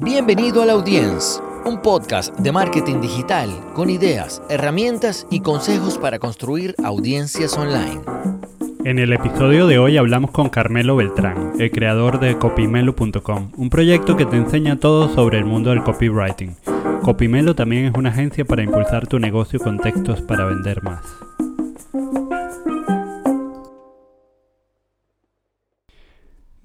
Bienvenido a la Audience, un podcast de marketing digital con ideas, herramientas y consejos para construir audiencias online. En el episodio de hoy hablamos con Carmelo Beltrán, el creador de copymelo.com, un proyecto que te enseña todo sobre el mundo del copywriting. Copymelo también es una agencia para impulsar tu negocio con textos para vender más.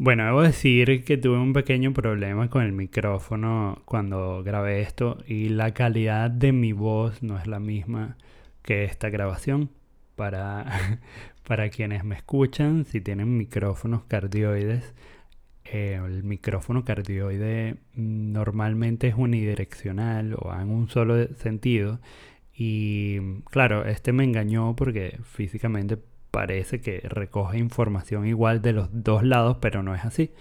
Bueno, debo decir que tuve un pequeño problema con el micrófono cuando grabé esto y la calidad de mi voz no es la misma que esta grabación. Para, para quienes me escuchan, si tienen micrófonos cardioides, eh, el micrófono cardioide normalmente es unidireccional o en un solo sentido. Y claro, este me engañó porque físicamente parece que recoge información igual de los dos lados, pero no es así.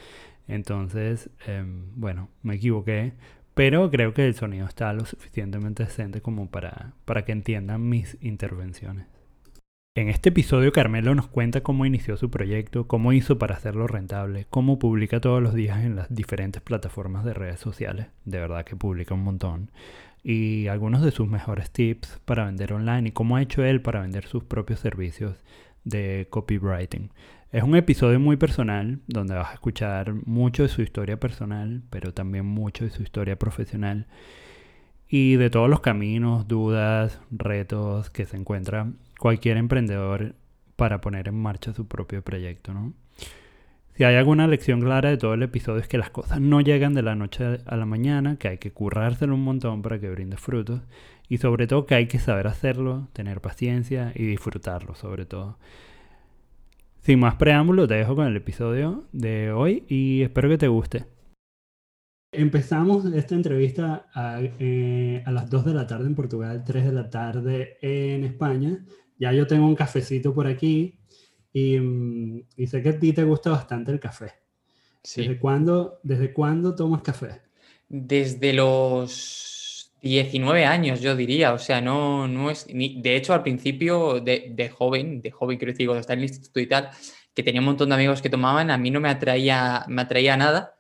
Entonces, em, bueno, me equivoqué, pero creo que el sonido está lo suficientemente decente como para, para que entiendan mis intervenciones. En este episodio Carmelo nos cuenta cómo inició su proyecto, cómo hizo para hacerlo rentable, cómo publica todos los días en las diferentes plataformas de redes sociales, de verdad que publica un montón, y algunos de sus mejores tips para vender online y cómo ha hecho él para vender sus propios servicios de copywriting. Es un episodio muy personal donde vas a escuchar mucho de su historia personal, pero también mucho de su historia profesional y de todos los caminos, dudas, retos que se encuentra cualquier emprendedor para poner en marcha su propio proyecto, ¿no? Si hay alguna lección clara de todo el episodio es que las cosas no llegan de la noche a la mañana, que hay que currárselo un montón para que brinde frutos y sobre todo que hay que saber hacerlo, tener paciencia y disfrutarlo sobre todo. Sin más preámbulos, te dejo con el episodio de hoy y espero que te guste. Empezamos esta entrevista a, eh, las 2 de la tarde en Portugal, 3 de la tarde en España. Ya yo tengo un cafecito por aquí y, mm, y sé que a ti te gusta bastante el café. ¿Desde, cuándo, ¿Desde cuándo tomas café? Desde los 19 años, yo diría, o sea, no, no es, ni, de hecho, al principio de, joven, de joven quiero decir, cuando estaba en el instituto y tal, que tenía un montón de amigos que tomaban, a mí no me atraía, me atraía nada,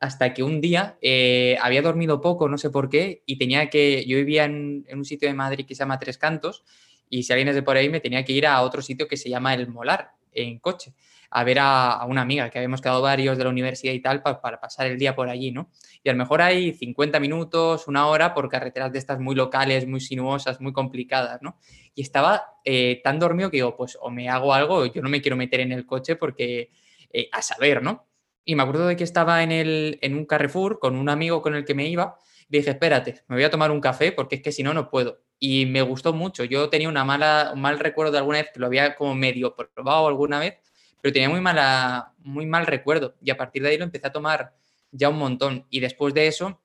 hasta que un día eh, había dormido poco, no sé por qué, y tenía que, yo vivía en, en, un sitio de Madrid que se llama Tres Cantos, y si alguien es de por ahí, me tenía que ir a otro sitio que se llama El Molar, en coche a ver a, una amiga, que habíamos quedado varios de la universidad y tal, para pasar el día por allí, ¿no? Y a lo mejor hay 50 minutos, una hora, por carreteras de estas muy locales, muy sinuosas, muy complicadas, ¿no? Y estaba eh, tan dormido que digo, pues o me hago algo, yo no me quiero meter en el coche porque, eh, a saber, ¿no? Y me acuerdo de que estaba en, el, en un Carrefour con un amigo con el que me iba, dije, espérate, me voy a tomar un café porque es que si no, no puedo. Y me gustó mucho. Yo tenía una mala, un mal recuerdo de alguna vez que lo había como medio probado alguna vez pero tenía muy, mala, muy mal recuerdo y a partir de ahí lo empecé a tomar ya un montón. Y después de eso,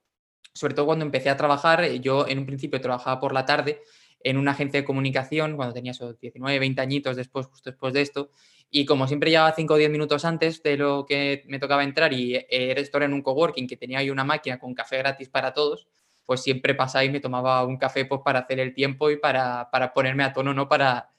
sobre todo cuando empecé a trabajar, eh, yo en un principio trabajaba por la tarde en una agencia de comunicación cuando tenía esos 19, 20 añitos después, justo después de esto. Y como siempre llevaba 5 o 10 minutos antes de lo que me tocaba entrar y eh, era esto en un coworking que tenía ahí una máquina con café gratis para todos, pues siempre pasaba y me tomaba un café pues, para hacer el tiempo y para, para ponerme a tono ¿no? para,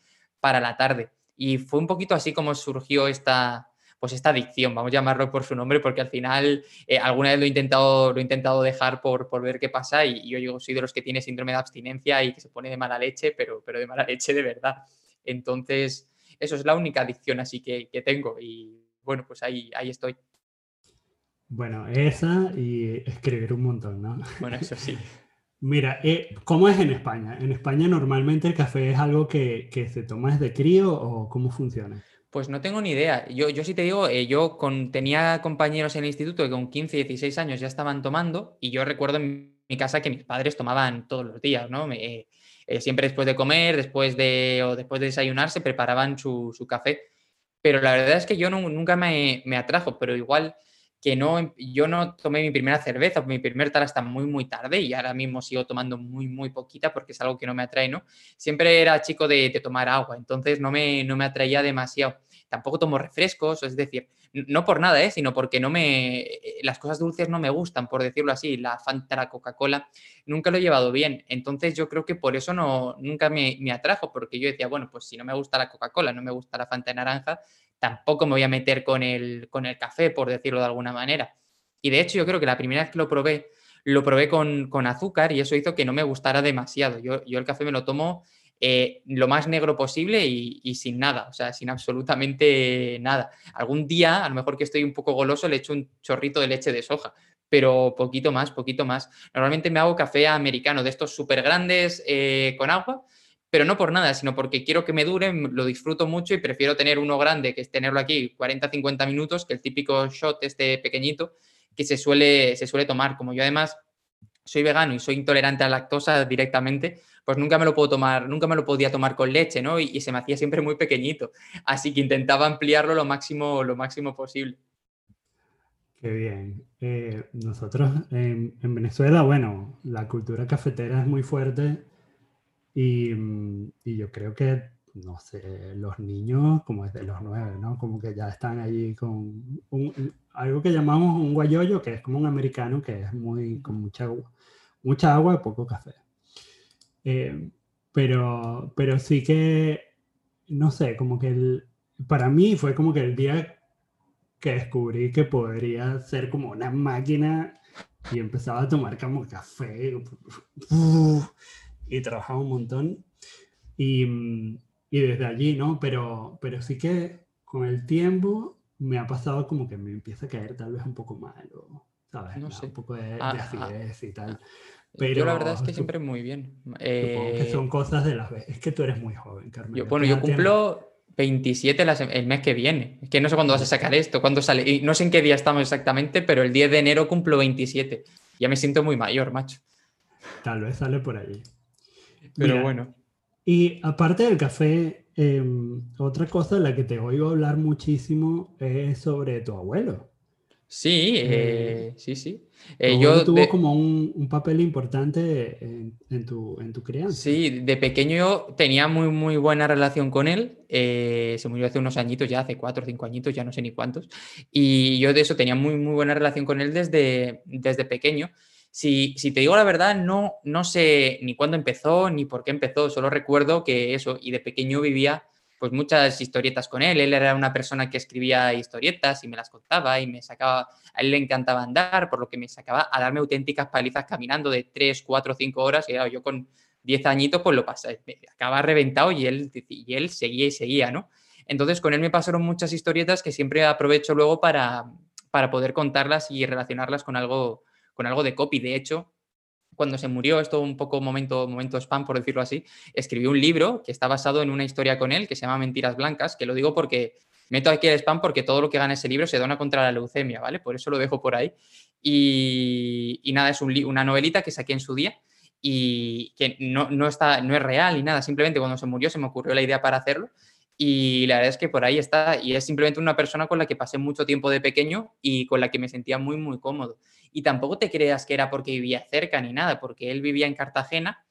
para la tarde. Y fue un poquito así como surgió esta, pues esta adicción, vamos a llamarlo por su nombre, porque al final eh, alguna vez lo he intentado, lo he intentado dejar por, por ver qué pasa y, yo digo, soy de los que tiene síndrome de abstinencia y que se pone de mala leche, pero, pero de mala leche de verdad. Entonces, eso es la única adicción así que, que tengo y bueno, pues ahí, ahí estoy. Bueno, esa y escribir un montón, ¿no? Bueno, eso sí. Mira, eh, ¿cómo es en España? ¿En España normalmente el café es algo que, se toma desde crío o cómo funciona? Pues no tengo ni idea. Yo, yo sí te digo, eh, yo con, tenía compañeros en el instituto que con 15, 16 años ya estaban tomando y yo recuerdo en mi casa que mis padres tomaban todos los días, ¿no? Eh, siempre después de comer, después de, o después de desayunar, se preparaban su, café. Pero la verdad es que yo nunca me, me atrajo, pero igual que no, yo no tomé mi primera cerveza, mi primer tal hasta muy, muy tarde y ahora mismo sigo tomando muy, muy poquita porque es algo que no me atrae, ¿no? Siempre era chico de, tomar agua, entonces no me, no me atraía demasiado. Tampoco tomo refrescos, es decir, no por nada, ¿eh? sino porque no me, las cosas dulces no me gustan, por decirlo así, la Fanta, la Coca-Cola, nunca lo he llevado bien. Entonces yo creo que por eso no, nunca me, me atrajo, porque yo decía, bueno, pues si no me gusta la Coca-Cola, no me gusta la Fanta de naranja, tampoco me voy a meter con el, con el café, por decirlo de alguna manera. Y de hecho yo creo que la primera vez que lo probé, lo probé con, azúcar y eso hizo que no me gustara demasiado. Yo, yo el café me lo tomo eh, lo más negro posible y, sin nada, o sea, sin absolutamente nada. Algún día, a lo mejor que estoy un poco goloso, le echo un chorrito de leche de soja, pero poquito más, poquito más. Normalmente me hago café americano de estos súper grandes eh, con agua, pero no por nada, sino porque quiero que me dure, lo disfruto mucho y prefiero tener uno grande, que es tenerlo aquí 40-50 minutos, que el típico shot este pequeñito que se suele, se suele tomar. Como yo además soy vegano y soy intolerante a la lactosa directamente, pues nunca me lo puedo tomar, nunca me lo podía tomar con leche, ¿no? Y, se me hacía siempre muy pequeñito. Así que intentaba ampliarlo lo máximo, lo máximo posible. Qué bien. Eh, nosotros en, Venezuela, bueno, la cultura cafetera es muy fuerte y, y, yo creo que, no sé, los niños como desde los nueve, ¿no? Como que ya están allí con algo que llamamos un guayoyo, que es como un americano que es muy con mucha agua, mucha agua y poco café. Eh, pero, pero sí que, no sé, como que el, para mí fue como que el día que descubrí que podría ser como una máquina y empezaba a tomar como café y trabajaba un montón. Y, y, desde allí, ¿no? Pero, pero sí que con el tiempo me ha pasado como que me empieza a caer tal vez un poco mal, ¿sabes? No sé. Un poco de, ah, acidez y tal. Pero, yo la verdad es que siempre muy bien. que eh, son cosas de las veces. Es que tú eres muy joven, Carmen. bueno, yo cumplo 27 el mes que viene. Es que no sé cuándo vas a sacar esto, cuándo sale. Y no sé en qué día estamos exactamente, pero el 10 de enero cumplo 27. Ya me siento muy mayor, macho. Tal vez sale por allí. Pero bueno. Y aparte del café, em, otra cosa de la que te oigo hablar muchísimo es sobre tu abuelo. Sí, eh, eh, sí, sí. Eh, yo tuvo como un, papel importante en, tu, en, tu, crianza. Sí, de pequeño yo tenía muy, muy buena relación con él. se murió hace unos añitos, ya hace cuatro o cinco añitos, ya no sé ni cuántos. Y yo de eso tenía muy, muy buena relación con él desde, desde pequeño. Si, si, te digo la verdad, no, no sé ni cuándo empezó ni por qué empezó, solo recuerdo que eso, y de pequeño vivía pues muchas historietas con él. Él era una persona que escribía historietas y me las contaba y me sacaba, a él le encantaba andar, por lo que me sacaba a darme auténticas palizas caminando de 3, 4, 5 horas y yo con 10 añitos pues lo pasé, acaba reventado y él, y él seguía y seguía, ¿no? Entonces con él me pasaron muchas historietas que siempre aprovecho luego para, para poder contarlas y relacionarlas con algo, con algo de copy. De hecho, cuando se murió, esto un poco momento, momento spam, por decirlo así, escribió un libro que está basado en una historia con él que se llama Mentiras Blancas, que lo digo porque meto aquí el spam porque todo lo que gana ese libro se dona contra la leucemia, ¿vale? Por eso lo dejo por ahí. Y, nada, es una novelita que saqué en su día y que no, no, está, no es real ni nada, simplemente cuando se murió se me ocurrió la idea para hacerlo y la verdad es que por ahí está y es simplemente una persona con la que pasé mucho tiempo de pequeño y con la que me sentía muy, muy cómodo. Y tampoco te creas que era porque vivía cerca ni nada, porque él vivía en Cartagena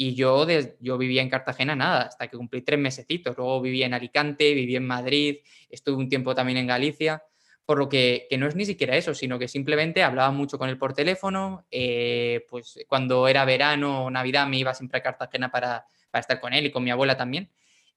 y yo, yo vivía en Cartagena nada, hasta que cumplí tres mesecitos. Luego vivía en Alicante, viví en Madrid, estuve un tiempo también en Galicia, por lo que, no es ni siquiera eso, sino que simplemente hablaba mucho con él por teléfono, eh, pues cuando era verano o Navidad me iba siempre a Cartagena para, para estar con él y con mi abuela también.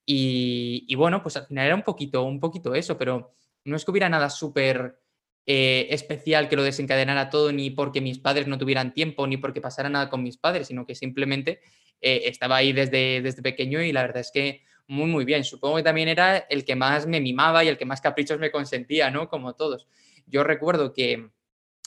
Y, y, bueno, pues al final era un poquito, un poquito eso, pero no es que hubiera nada súper eh, especial que lo desencadenara todo, ni porque mis padres no tuvieran tiempo, ni porque pasara nada con mis padres, sino que simplemente eh, estaba ahí desde, desde pequeño y la verdad es que muy, muy bien. Supongo que también era el que más me mimaba y el que más caprichos me consentía, ¿no? Como todos. Yo recuerdo que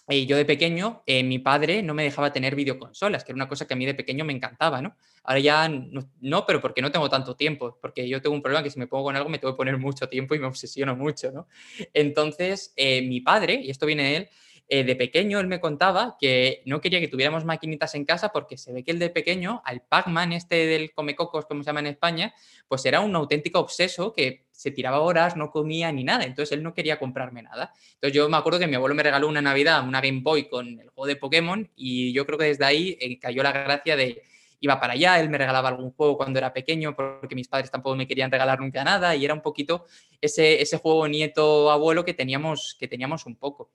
y yo de pequeño, eh, mi padre no me dejaba tener videoconsolas, que era una cosa que a mí de pequeño me encantaba, ¿no? Ahora ya no, pero porque no tengo tanto tiempo, porque yo tengo un problema que si me pongo con algo me tengo que poner mucho tiempo y me obsesiono mucho, ¿no? Entonces, eh, mi padre, y esto viene de él, eh, de pequeño él me contaba que no quería que tuviéramos maquinitas en casa porque se ve que el de pequeño, al Pac-Man este del Comecocos, como se llama en España, pues era un auténtico obseso que se tiraba horas, no comía ni nada, entonces él no quería comprarme nada. Entonces yo me acuerdo que mi abuelo me regaló una Navidad una Game Boy con el juego de Pokémon y yo creo que desde ahí eh, cayó la gracia de iba para allá, él me regalaba algún juego cuando era pequeño porque mis padres tampoco me querían regalar nunca nada y era un poquito ese, ese juego nieto-abuelo que teníamos, que teníamos un poco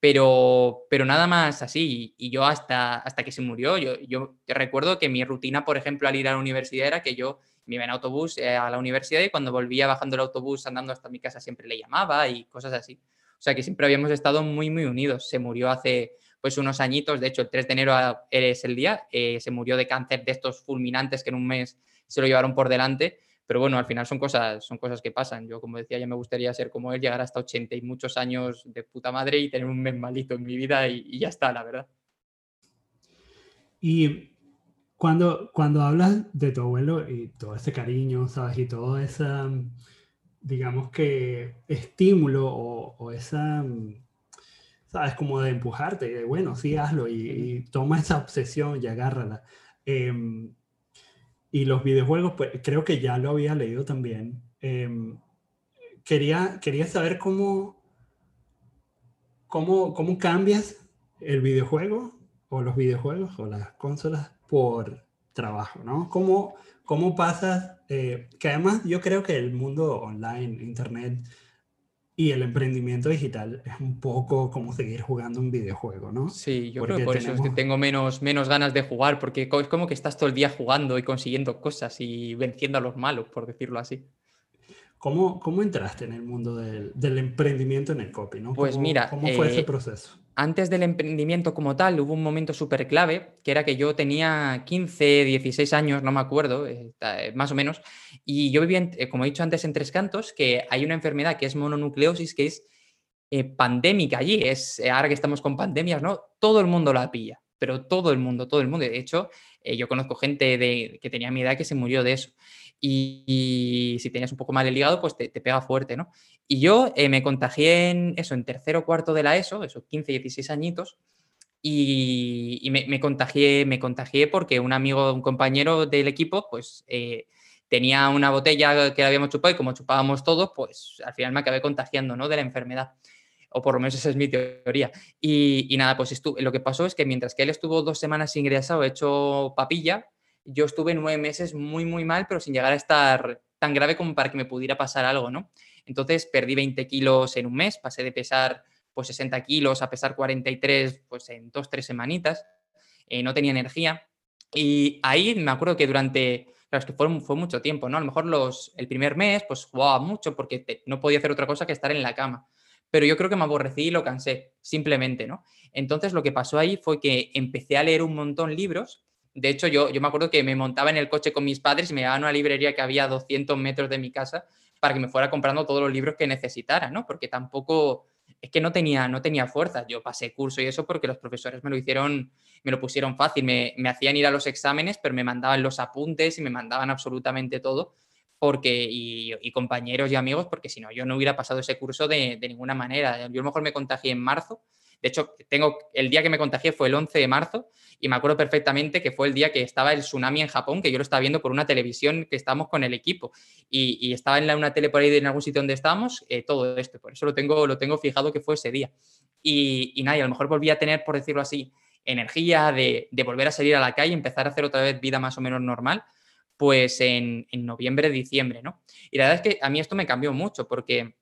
pero, pero nada más así. Y yo hasta, hasta que se murió, yo, yo recuerdo que mi rutina, por ejemplo, al ir a la universidad era que yo me iba en autobús eh, a la universidad y cuando volvía bajando el autobús andando hasta mi casa siempre le llamaba y cosas así. O sea que siempre habíamos estado muy, muy unidos. Se murió hace pues unos añitos, de hecho el 3 de enero es el día, eh, se murió de cáncer de estos fulminantes que en un mes se lo llevaron por delante, pero bueno, al final son cosas, son cosas que pasan. Yo, como decía, ya me gustaría ser como él, llegar hasta 80 y muchos años de puta madre y tener un mes malito en mi vida y, ya está, la verdad. Y cuando, cuando hablas de tu abuelo y todo ese cariño, ¿sabes? Y todo ese, digamos que, estímulo o, esa, ¿sabes? Como de empujarte, de bueno, sí, hazlo y, toma esa obsesión y agárrala. Em, y los videojuegos, pues creo que ya lo había leído también. Em, quería, quería saber cómo, cómo, cómo cambias el videojuego o los videojuegos o las consolas por trabajo, ¿no? ¿Cómo, cómo pasas? Eh, que además yo creo que el mundo online, internet, y el emprendimiento digital es un poco como seguir jugando un videojuego, ¿no? Sí, yo creo que por eso es que tengo menos, menos ganas de jugar, porque es como que estás todo el día jugando y consiguiendo cosas y venciendo a los malos, por decirlo así. ¿Cómo, cómo entraste en el mundo del, del emprendimiento en el copy? ¿no? Pues mira, ¿cómo fue ese eh, proceso? antes del emprendimiento como tal, hubo un momento súper clave, que era que yo tenía 15, 16 años, no me acuerdo, eh, eh, más o menos, y yo vivía, eh, como he dicho antes, en Tres Cantos, que hay una enfermedad que es mononucleosis, que es pandémica allí, es, ahora que estamos con pandemias, ¿no? Todo el mundo la pilla, pero todo el mundo, todo el mundo. De hecho, yo conozco gente de, que tenía mi edad que se murió de eso. Y, si tenías un poco mal el hígado, pues te, pega fuerte, ¿no? Y yo eh, me contagié en eso, en tercero cuarto de la ESO, esos 15, 16 añitos, y, me, contagié, me contagié porque un amigo, un compañero del equipo, pues eh, tenía una botella que habíamos chupado y como chupábamos todos, pues al final me acabé contagiando, ¿no? De la enfermedad. O por lo menos esa es mi teoría. Y, nada, pues lo que pasó es que mientras que él estuvo dos semanas ingresado, hecho papilla, yo estuve nueve meses muy, muy mal, pero sin llegar a estar tan grave como para que me pudiera pasar algo, ¿no? Entonces perdí 20 kilos en un mes, pasé de pesar pues 60 kilos a pesar 43 pues en dos, tres semanitas, eh, no tenía energía. Y ahí me acuerdo que durante, claro, es que fue, fue mucho tiempo, ¿no? A lo mejor los, el primer mes pues jugaba mucho porque no podía hacer otra cosa que estar en la cama. Pero yo creo que me aborrecí y lo cansé, simplemente, ¿no? Entonces lo que pasó ahí fue que empecé a leer un montón libros de hecho, yo, yo me acuerdo que me montaba en el coche con mis padres y me llevaban a una librería que había a 200 metros de mi casa para que me fuera comprando todos los libros que necesitara, ¿no? Porque tampoco, es que no tenía, no tenía fuerza. Yo pasé curso y eso porque los profesores me lo hicieron, me lo pusieron fácil, me, hacían ir a los exámenes, pero me mandaban los apuntes y me mandaban absolutamente todo, porque, y, compañeros y amigos, porque si no, yo no hubiera pasado ese curso de, de ninguna manera. Yo a lo mejor me contagié en marzo de hecho, tengo, el día que me contagié fue el 11 de marzo y me acuerdo perfectamente que fue el día que estaba el tsunami en Japón, que yo lo estaba viendo por una televisión que estábamos con el equipo y, estaba en la, una tele por ahí en algún sitio donde estábamos, eh, todo esto. Por eso lo tengo, lo tengo fijado que fue ese día. Y, y a lo mejor volví a tener, por decirlo así, energía de, volver a salir a la calle, empezar a hacer otra vez vida más o menos normal, pues en, en noviembre, diciembre, ¿no? Y la verdad es que a mí esto me cambió mucho porque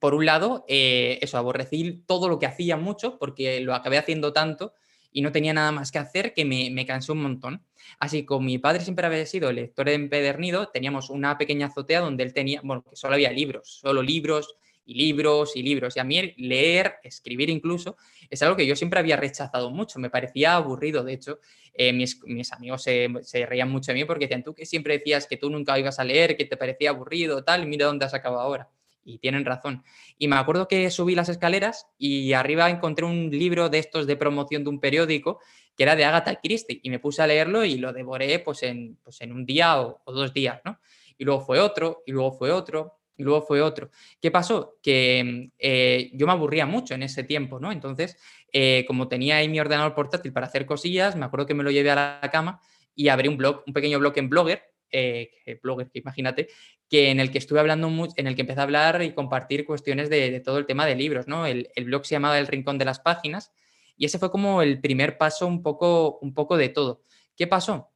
por un lado, eh, eso, aborrecí todo lo que hacía mucho porque lo acabé haciendo tanto y no tenía nada más que hacer que me, me cansé un montón. Así como mi padre siempre había sido lector empedernido, teníamos una pequeña azotea donde él tenía, bueno, que solo había libros, solo libros y libros y libros. Y a mí leer, escribir incluso, es algo que yo siempre había rechazado mucho, me parecía aburrido. De hecho, eh, mis, mis, amigos se, se, reían mucho de mí porque decían, tú que siempre decías que tú nunca ibas a leer, que te parecía aburrido, tal, y mira dónde has acabado ahora y tienen razón. Y me acuerdo que subí las escaleras y arriba encontré un libro de estos de promoción de un periódico que era de Agatha Christie y me puse a leerlo y lo devoré pues en, pues en un día o, dos días, ¿no? Y luego fue otro, y luego fue otro, y luego fue otro. ¿Qué pasó? Que eh, yo me aburría mucho en ese tiempo, ¿no? Entonces, eh, como tenía ahí mi ordenador portátil para hacer cosillas, me acuerdo que me lo llevé a la cama y abrí un blog, un pequeño blog en Blogger, eh, blogger, que imagínate, que en el que estuve hablando mucho, en el que empecé a hablar y compartir cuestiones de, todo el tema de libros, ¿no? El, blog se llamaba El Rincón de las Páginas y ese fue como el primer paso un poco, un poco de todo. ¿Qué pasó?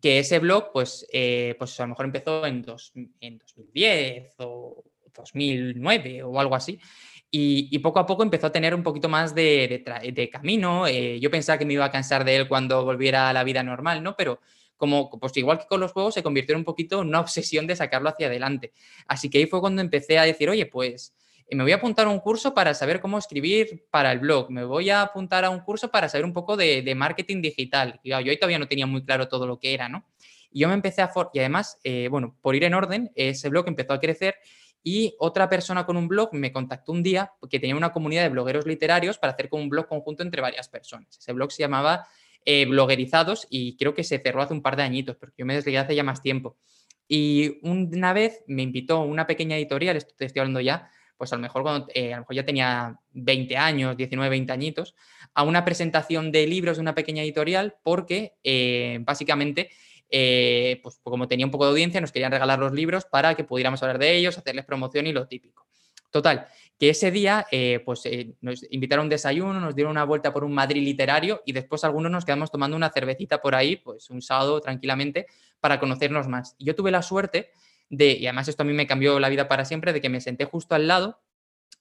Que ese blog, pues, eh, pues a lo mejor empezó en, dos, en 2010 o 2009 o algo así. Y, poco a poco empezó a tener un poquito más de, de, camino. Eh, yo pensaba que me iba a cansar de él cuando volviera a la vida normal, ¿no? Pero como, pues igual que con los juegos, se convirtió en un poquito una obsesión de sacarlo hacia adelante. Así que ahí fue cuando empecé a decir, oye, pues me voy a apuntar a un curso para saber cómo escribir para el blog, me voy a apuntar a un curso para saber un poco de, marketing digital. Yo ahí todavía no tenía muy claro todo lo que era, ¿no? Y yo me empecé a... y además, eh, bueno, por ir en orden, ese blog empezó a crecer y otra persona con un blog me contactó un día porque tenía una comunidad de blogueros literarios para hacer como un blog conjunto entre varias personas. Ese blog se llamaba eh, Bloguerizados y creo que se cerró hace un par de añitos, porque yo me desligué hace ya más tiempo. Y una vez me invitó una pequeña editorial, esto te estoy hablando ya, pues a lo mejor cuando eh, a lo mejor ya tenía 20 años, 19, 20 añitos, a una presentación de libros de una pequeña editorial porque eh, básicamente eh, pues como tenía un poco de audiencia, nos querían regalar los libros para que pudiéramos hablar de ellos, hacerles promoción y lo típico. Total, que ese día eh, pues eh, nos invitaron a un desayuno, nos dieron una vuelta por un Madrid literario y después algunos nos quedamos tomando una cervecita por ahí, pues un sábado tranquilamente, para conocernos más. Yo tuve la suerte de, y además esto a mí me cambió la vida para siempre, de que me senté justo al lado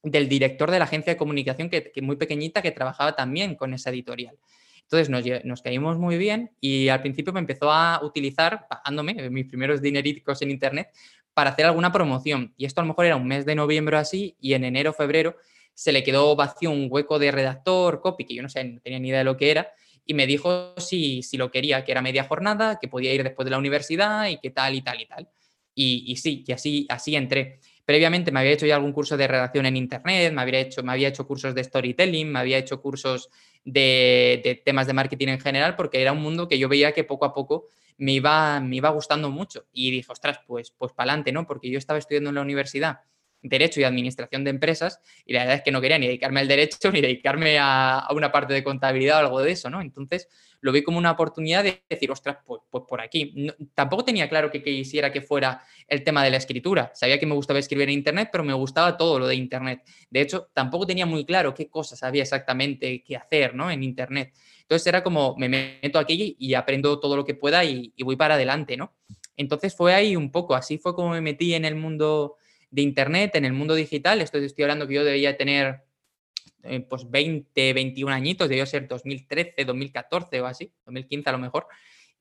del director de la agencia de comunicación, que, muy pequeñita, que trabajaba también con esa editorial. Entonces nos, caímos muy bien y al principio me empezó a utilizar, pagándome mis primeros dineritos en Internet, para hacer alguna promoción. Y esto a lo mejor era un mes de noviembre así y en enero, febrero se le quedó vacío un hueco de redactor, copy, que yo no sé, no tenía ni idea de lo que era, y me dijo si, si lo quería, que era media jornada, que podía ir después de la universidad y que tal y tal y tal. Y, sí, que así, así entré. Previamente me había hecho ya algún curso de redacción en Internet, me había hecho, me había hecho cursos de storytelling, me había hecho cursos de, temas de marketing en general, porque era un mundo que yo veía que poco a poco me iba, me iba gustando mucho. Y dije, ostras, pues, pues para adelante, ¿no? Porque yo estaba estudiando en la universidad Derecho y Administración de Empresas y la verdad es que no quería ni dedicarme al derecho ni dedicarme a, una parte de contabilidad o algo de eso, ¿no? Entonces, lo vi como una oportunidad de decir, ostras, pues, pues por aquí. tampoco tenía claro que quisiera que fuera el tema de la escritura. Sabía que me gustaba escribir en Internet, pero me gustaba todo lo de Internet. De hecho, tampoco tenía muy claro qué cosas había exactamente que hacer ¿no? en Internet. Entonces era como, me meto aquí y aprendo todo lo que pueda y, voy para adelante, ¿no? Entonces fue ahí un poco, así fue como me metí en el mundo de Internet, en el mundo digital. Esto estoy hablando que yo debía tener eh, pues 20, 21 añitos, debió ser 2013, 2014 o así, 2015 a lo mejor.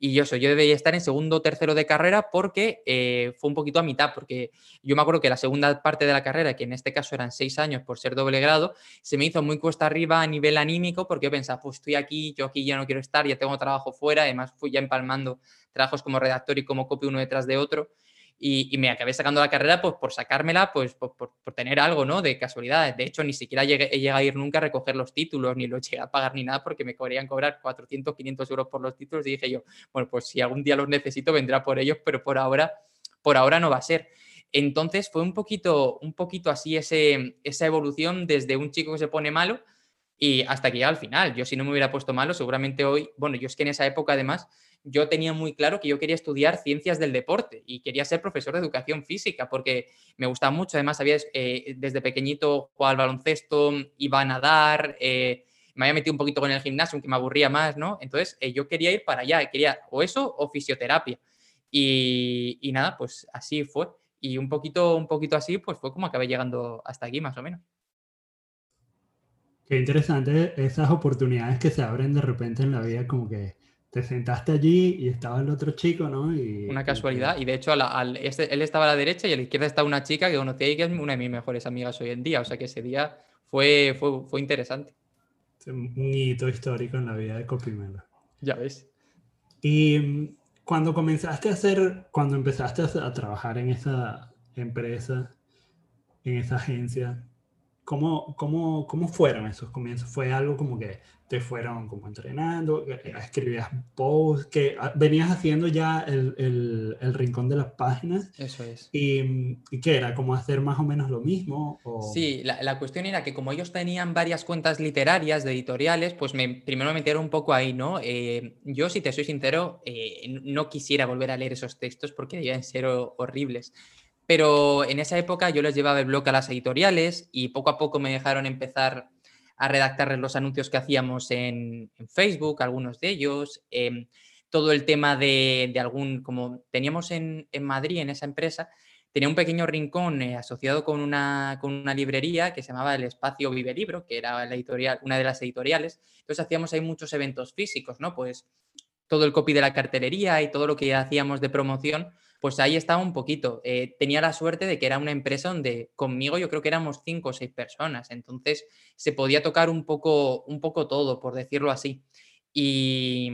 Y yo, soy, yo debería estar en segundo o tercero de carrera porque eh, fue un poquito a mitad, porque yo me acuerdo que la segunda parte de la carrera, que en este caso eran seis años por ser doble grado, se me hizo muy cuesta arriba a nivel anímico porque yo pensaba, pues estoy aquí, yo aquí ya no quiero estar, ya tengo trabajo fuera, además fui ya empalmando trabajos como redactor y como copy uno detrás de otro y, me acabé sacando la carrera pues, por sacármela, pues por, por, tener algo, ¿no? De casualidad. De hecho, ni siquiera llegué, he llegado a ir nunca a recoger los títulos, ni lo llegué a pagar ni nada, porque me podrían cobrar 400, 500 euros por los títulos. Y dije yo, bueno, pues si algún día los necesito, vendrá por ellos, pero por ahora, por ahora no va a ser. Entonces fue un poquito, un poquito así ese, esa evolución desde un chico que se pone malo y hasta que llega al final. Yo si no me hubiera puesto malo, seguramente hoy, bueno, yo es que en esa época además yo tenía muy claro que yo quería estudiar ciencias del deporte y quería ser profesor de educación física porque me gustaba mucho. Además, había eh, desde pequeñito jugado al baloncesto, iba a nadar, eh, me había metido un poquito con el gimnasio, aunque me aburría más, ¿no? Entonces, eh, yo quería ir para allá, quería o eso o fisioterapia. Y, y, nada, pues así fue. Y un poquito, un poquito así, pues fue como acabé llegando hasta aquí, más o menos. Qué interesante esas oportunidades que se abren de repente en la vida, como que te sentaste allí y estaba el otro chico, ¿no? Y, una casualidad. Y de hecho, este, él estaba a la derecha y a la izquierda estaba una chica que conocí y que es una de mis mejores amigas hoy en día. O sea que ese día fue, fue, fue interesante. Un hito histórico en la vida de Copimelo. Ya ves. Y mm, cuando comenzaste a hacer, cuando empezaste a trabajar en esa empresa, en esa agencia, ¿Cómo, cómo, ¿Cómo fueron esos comienzos? ¿Fue algo como que te fueron como entrenando, escribías posts, que ah, venías haciendo ya el, el, el rincón de las páginas? Eso es. ¿Y, ¿Y, qué era? ¿Como hacer más o menos lo mismo? O... Sí, la, la, cuestión era que como ellos tenían varias cuentas literarias de editoriales, pues me, primero me metieron un poco ahí, ¿no? Eh, yo, si te soy sincero, eh, no quisiera volver a leer esos textos porque debían ser horribles. Pero en esa época yo les llevaba el blog a las editoriales y poco a poco me dejaron empezar a redactar los anuncios que hacíamos en, Facebook, algunos de ellos. Em, todo el tema de, algún, como teníamos en, Madrid, en esa empresa, tenía un pequeño rincón eh, asociado con una, con una librería que se llamaba el Espacio Vive Libro, que era la editorial, una de las editoriales. Entonces hacíamos ahí muchos eventos físicos, ¿no? Pues todo el copy de la cartelería y todo lo que hacíamos de promoción Pues ahí estaba un poquito. Eh, tenía la suerte de que era una empresa donde conmigo yo creo que éramos cinco o seis personas, entonces se podía tocar un poco, un poco todo, por decirlo así. Y,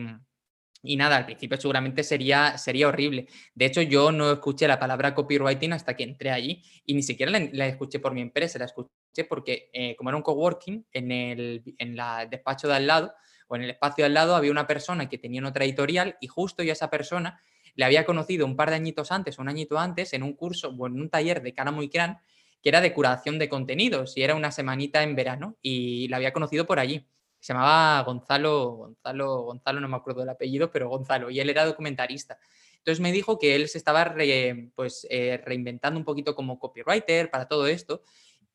nada, al principio seguramente sería, sería horrible. De hecho, yo no escuché la palabra copywriting hasta que entré allí y ni siquiera la, escuché por mi empresa, la escuché porque eh, como era un coworking, en el en la despacho de al lado o en el espacio al lado había una persona que tenía otra editorial y justo yo a esa persona le había conocido un par de añitos antes, un añito antes, en un curso o en un taller de Cara Muy Gran, que era de curación de contenidos y era una semanita en verano y la había conocido por allí. Se llamaba Gonzalo, Gonzalo, Gonzalo, no me acuerdo del apellido, pero Gonzalo, y él era documentarista. Entonces me dijo que él se estaba pues, eh, reinventando un poquito como copywriter para todo esto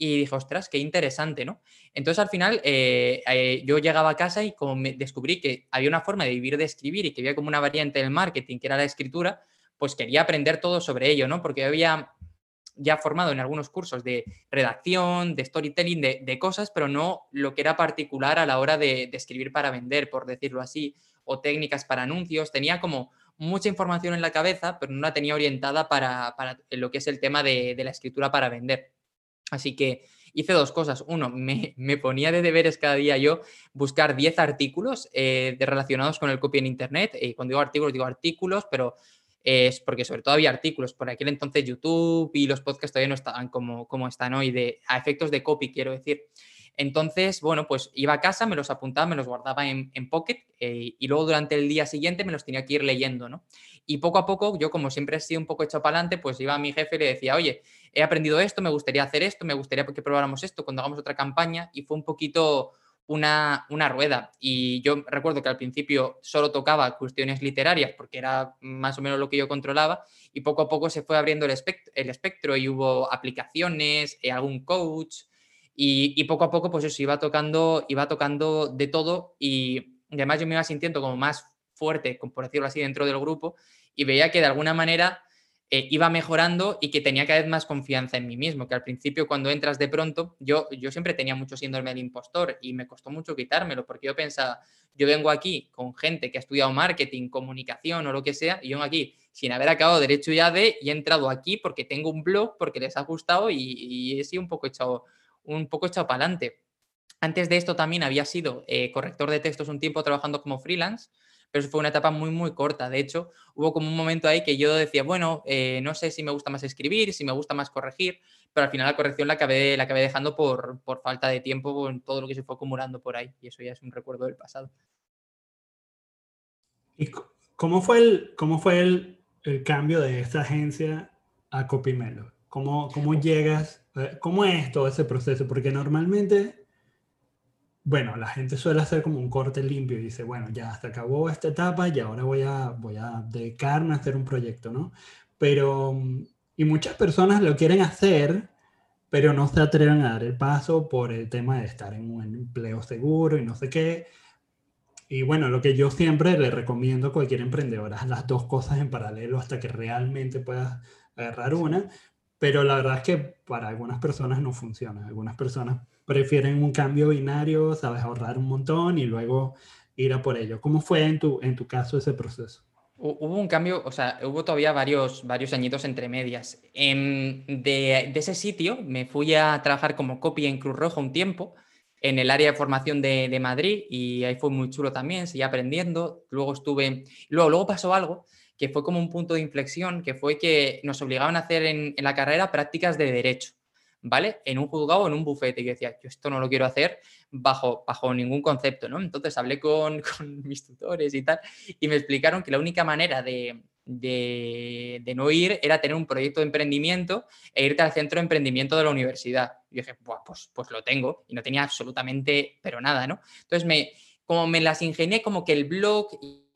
y dije, ostras, qué interesante, ¿no? Entonces al final eh, eh, yo llegaba a casa y como me descubrí que había una forma de vivir de escribir y que había como una variante del marketing que era la escritura, pues quería aprender todo sobre ello, ¿no? Porque había ya formado en algunos cursos de redacción, de storytelling, de, cosas, pero no lo que era particular a la hora de, escribir para vender, por decirlo así, o técnicas para anuncios. Tenía como mucha información en la cabeza, pero no la tenía orientada para, lo que es el tema de la escritura para vender. Así que hice dos cosas. Uno, me, ponía de deberes cada día yo buscar 10 artículos eh, de relacionados con el copy en Internet. Y cuando digo artículos, digo artículos, pero es porque sobre todo había artículos. Por aquel entonces YouTube y los podcasts todavía no estaban como, como están hoy, de, a efectos de copy, quiero decir. Entonces, bueno, pues iba a casa, me los apuntaba, me los guardaba en, Pocket eh, y luego durante el día siguiente me los tenía que ir leyendo, ¿no? Y poco a poco, yo como siempre he sido un poco hecho para adelante, pues iba a mi jefe y le decía, oye, he aprendido esto, me gustaría hacer esto, me gustaría que probáramos esto cuando hagamos otra campaña y fue un poquito una, una, rueda. Y yo recuerdo que al principio solo tocaba cuestiones literarias porque era más o menos lo que yo controlaba y poco a poco se fue abriendo el espectro, el espectro y hubo aplicaciones, eh, algún coach, y, poco a poco, pues eso, iba tocando, iba tocando de todo y además yo me iba sintiendo como más fuerte, por decirlo así, dentro del grupo y veía que de alguna manera eh, iba mejorando y que tenía cada vez más confianza en mí mismo, que al principio cuando entras de pronto, yo, yo siempre tenía mucho síndrome del impostor y me costó mucho quitármelo porque yo pensaba, yo vengo aquí con gente que ha estudiado marketing, comunicación o lo que sea, y yo aquí sin haber acabado derecho ya de y he entrado aquí porque tengo un blog, porque les ha gustado y, y he sido un poco echado un poco echado para adelante. Antes de esto también había sido eh, corrector de textos un tiempo trabajando como freelance, pero fue una etapa muy, muy corta. De hecho, hubo como un momento ahí que yo decía, bueno, eh, no sé si me gusta más escribir, si me gusta más corregir, pero al final la corrección la acabé, la acabé dejando por, por falta de tiempo con todo lo que se fue acumulando por ahí. Y eso ya es un recuerdo del pasado. ¿Y cómo fue el, cómo fue el, el cambio de esta agencia a Copimelo? ¿Cómo, cómo llegas ¿Cómo es todo ese proceso? Porque normalmente, bueno, la gente suele hacer como un corte limpio y dice, bueno, ya hasta acabó esta etapa y ahora voy a, voy a dedicarme a hacer un proyecto, ¿no? Pero, y muchas personas lo quieren hacer, pero no se atreven a dar el paso por el tema de estar en un empleo seguro y no sé qué. Y bueno, lo que yo siempre le recomiendo a cualquier emprendedor, haz las dos cosas en paralelo hasta que realmente puedas agarrar una, pero la verdad es que para algunas personas no funciona. Algunas personas prefieren un cambio binario, sabes, ahorrar un montón y luego ir a por ello. ¿Cómo fue en tu, en tu caso ese proceso? Hubo un cambio, o sea, hubo todavía varios, varios añitos entre medias. de, de, ese sitio me fui a trabajar como copy en Cruz Roja un tiempo, en el área de formación de, de Madrid, y ahí fue muy chulo también, seguí aprendiendo. Luego estuve, luego, luego pasó algo que fue como un punto de inflexión, que fue que nos obligaban a hacer en, la carrera prácticas de derecho, ¿vale? En un juzgado o en un bufete. Y yo decía, yo esto no lo quiero hacer bajo, bajo ningún concepto, ¿no? Entonces hablé con, mis tutores y tal, y me explicaron que la única manera de, de, no ir era tener un proyecto de emprendimiento e irte al centro de emprendimiento de la universidad. Y dije, pues, pues lo tengo, y no tenía absolutamente, pero nada, ¿no? Entonces me como me las ingenié como que el blog,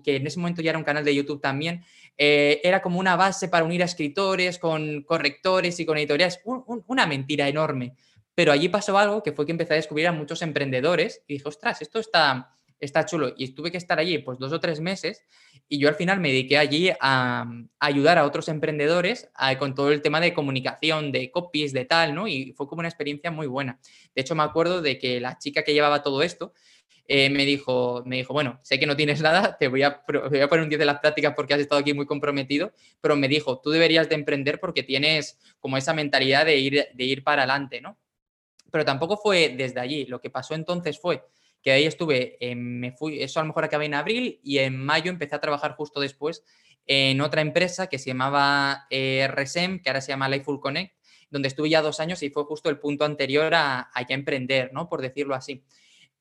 que en ese momento ya era un canal de YouTube también, eh, era como una base para unir a escritores con correctores y con editoriales, una mentira enorme. Pero allí pasó algo que fue que empecé a descubrir a muchos emprendedores y dije, ostras, esto está, está chulo. Y tuve que estar allí pues dos o tres meses y yo al final me dediqué allí a, ayudar a otros emprendedores con todo el tema de comunicación, de copies, de tal, ¿no? Y fue como una experiencia muy buena. De hecho, me acuerdo de que la chica que llevaba todo esto eh, me, dijo, me dijo, bueno, sé que no tienes nada, te voy a, voy a poner un 10 de las prácticas porque has estado aquí muy comprometido, pero me dijo, tú deberías de emprender porque tienes como esa mentalidad de ir, de ir para adelante, ¿no? Pero tampoco fue desde allí. Lo que pasó entonces fue que ahí estuve, eh, me fui, eso a lo mejor acabé en abril y en mayo empecé a trabajar justo después en otra empresa que se llamaba eh, Resem, que ahora se llama Lifeful Connect, donde estuve ya dos años y fue justo el punto anterior a, a ya emprender, ¿no? Por decirlo así.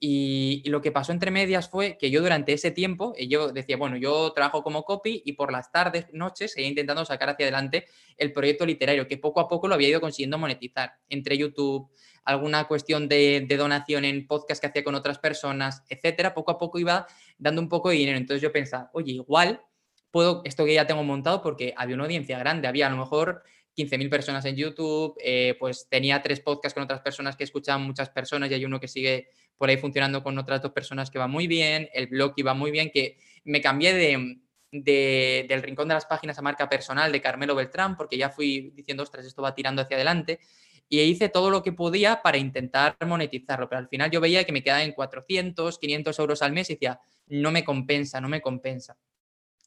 Y, lo que pasó entre medias fue que yo durante ese tiempo, eh, yo decía, bueno, yo trabajo como copy y por las tardes, noches, seguía intentando sacar hacia adelante el proyecto literario, que poco a poco lo había ido consiguiendo monetizar entre YouTube, alguna cuestión de, donación en podcast que hacía con otras personas, etcétera. Poco a poco iba dando un poco de dinero. Entonces yo pensaba, oye, igual puedo, esto que ya tengo montado, porque había una audiencia grande, había a lo mejor 15.000 personas en YouTube, eh, pues tenía tres podcasts con otras personas que escuchaban muchas personas y hay uno que sigue por ahí funcionando con otras dos personas que va muy bien, el blog iba muy bien, que me cambié de, del rincón de las páginas a marca personal de Carmelo Beltrán, porque ya fui diciendo, ostras, esto va tirando hacia adelante, y hice todo lo que podía para intentar monetizarlo, pero al final yo veía que me quedaba en 400, 500 euros al mes y decía, no me compensa, no me compensa.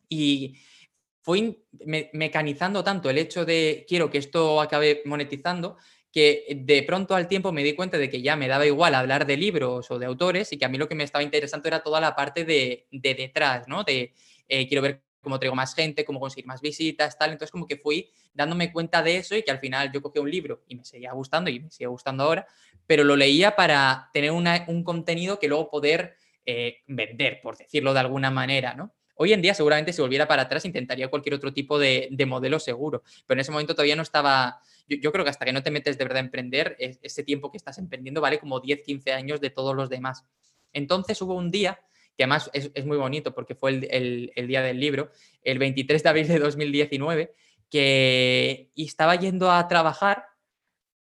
Y fui mecanizando tanto el hecho de quiero que esto acabe monetizando que de pronto al tiempo me di cuenta de que ya me daba igual hablar de libros o de autores y que a mí lo que me estaba interesando era toda la parte de, detrás, ¿no? De eh, quiero ver cómo traigo más gente, cómo conseguir más visitas, tal. Entonces como que fui dándome cuenta de eso y que al final yo cogí un libro y me seguía gustando y me sigue gustando ahora, pero lo leía para tener un contenido que luego poder eh, vender, por decirlo de alguna manera, ¿no? Hoy en día seguramente si volviera para atrás intentaría cualquier otro tipo de, modelo seguro, pero en ese momento todavía no estaba, yo, creo que hasta que no te metes de verdad a emprender, ese tiempo que estás emprendiendo vale como 10, 15 años de todos los demás. Entonces hubo un día, que además es, muy bonito porque fue el, día del libro, el 23 de abril de 2019, que estaba yendo a trabajar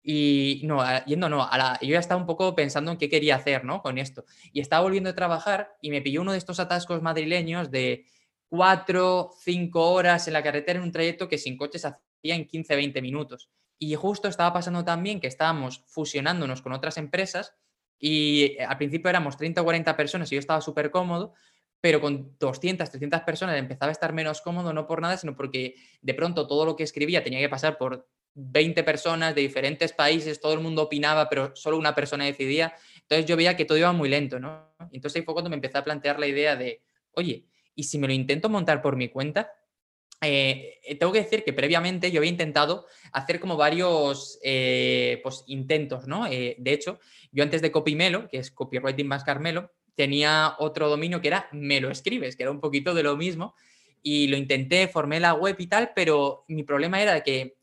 y no, yendo no, yo ya estaba un poco pensando en qué quería hacer, ¿no? Con esto. Y estaba volviendo a trabajar y me pilló uno de estos atascos madrileños de cuatro, cinco horas en la carretera en un trayecto que sin coches hacía en 15, 20 minutos. Y justo estaba pasando también que estábamos fusionándonos con otras empresas y al principio éramos 30 o 40 personas y yo estaba súper cómodo, pero con 200, 300 personas empezaba a estar menos cómodo, no por nada, sino porque de pronto todo lo que escribía tenía que pasar por 20 personas de diferentes países, todo el mundo opinaba, pero solo una persona decidía. Entonces yo veía que todo iba muy lento, ¿no? Entonces ahí fue cuando me empecé a plantear la idea de, oye, ¿y si me lo intento montar por mi cuenta? Eh, eh, tengo que decir que previamente yo había intentado hacer como varios eh, pues, intentos, ¿no? de hecho, yo antes de Copymelo, que es Copywriting más Carmelo, tenía otro dominio que era Me lo escribes, que era un poquito de lo mismo, y lo intenté, formé la web y tal, pero mi problema era que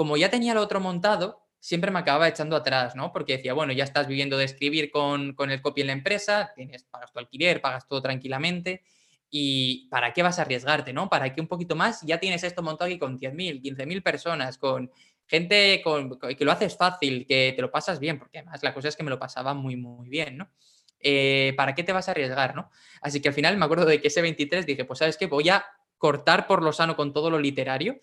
como ya tenía lo otro montado, siempre me acababa echando atrás, ¿no? Porque decía, bueno, ya estás viviendo de escribir con, el copy en la empresa, tienes, pagas tu alquiler, pagas todo tranquilamente, y ¿para qué vas a arriesgarte, no? ¿Para qué un poquito más? Ya tienes esto montado aquí con 10.000, 15.000 personas, con gente con, que lo haces fácil, que te lo pasas bien, porque además la cosa es que me lo pasaba muy, muy bien, ¿no? Eh, ¿Para qué te vas a arriesgar, no? Así que al final me acuerdo de que ese 23 dije, pues sabes qué, voy a cortar por lo sano con todo lo literario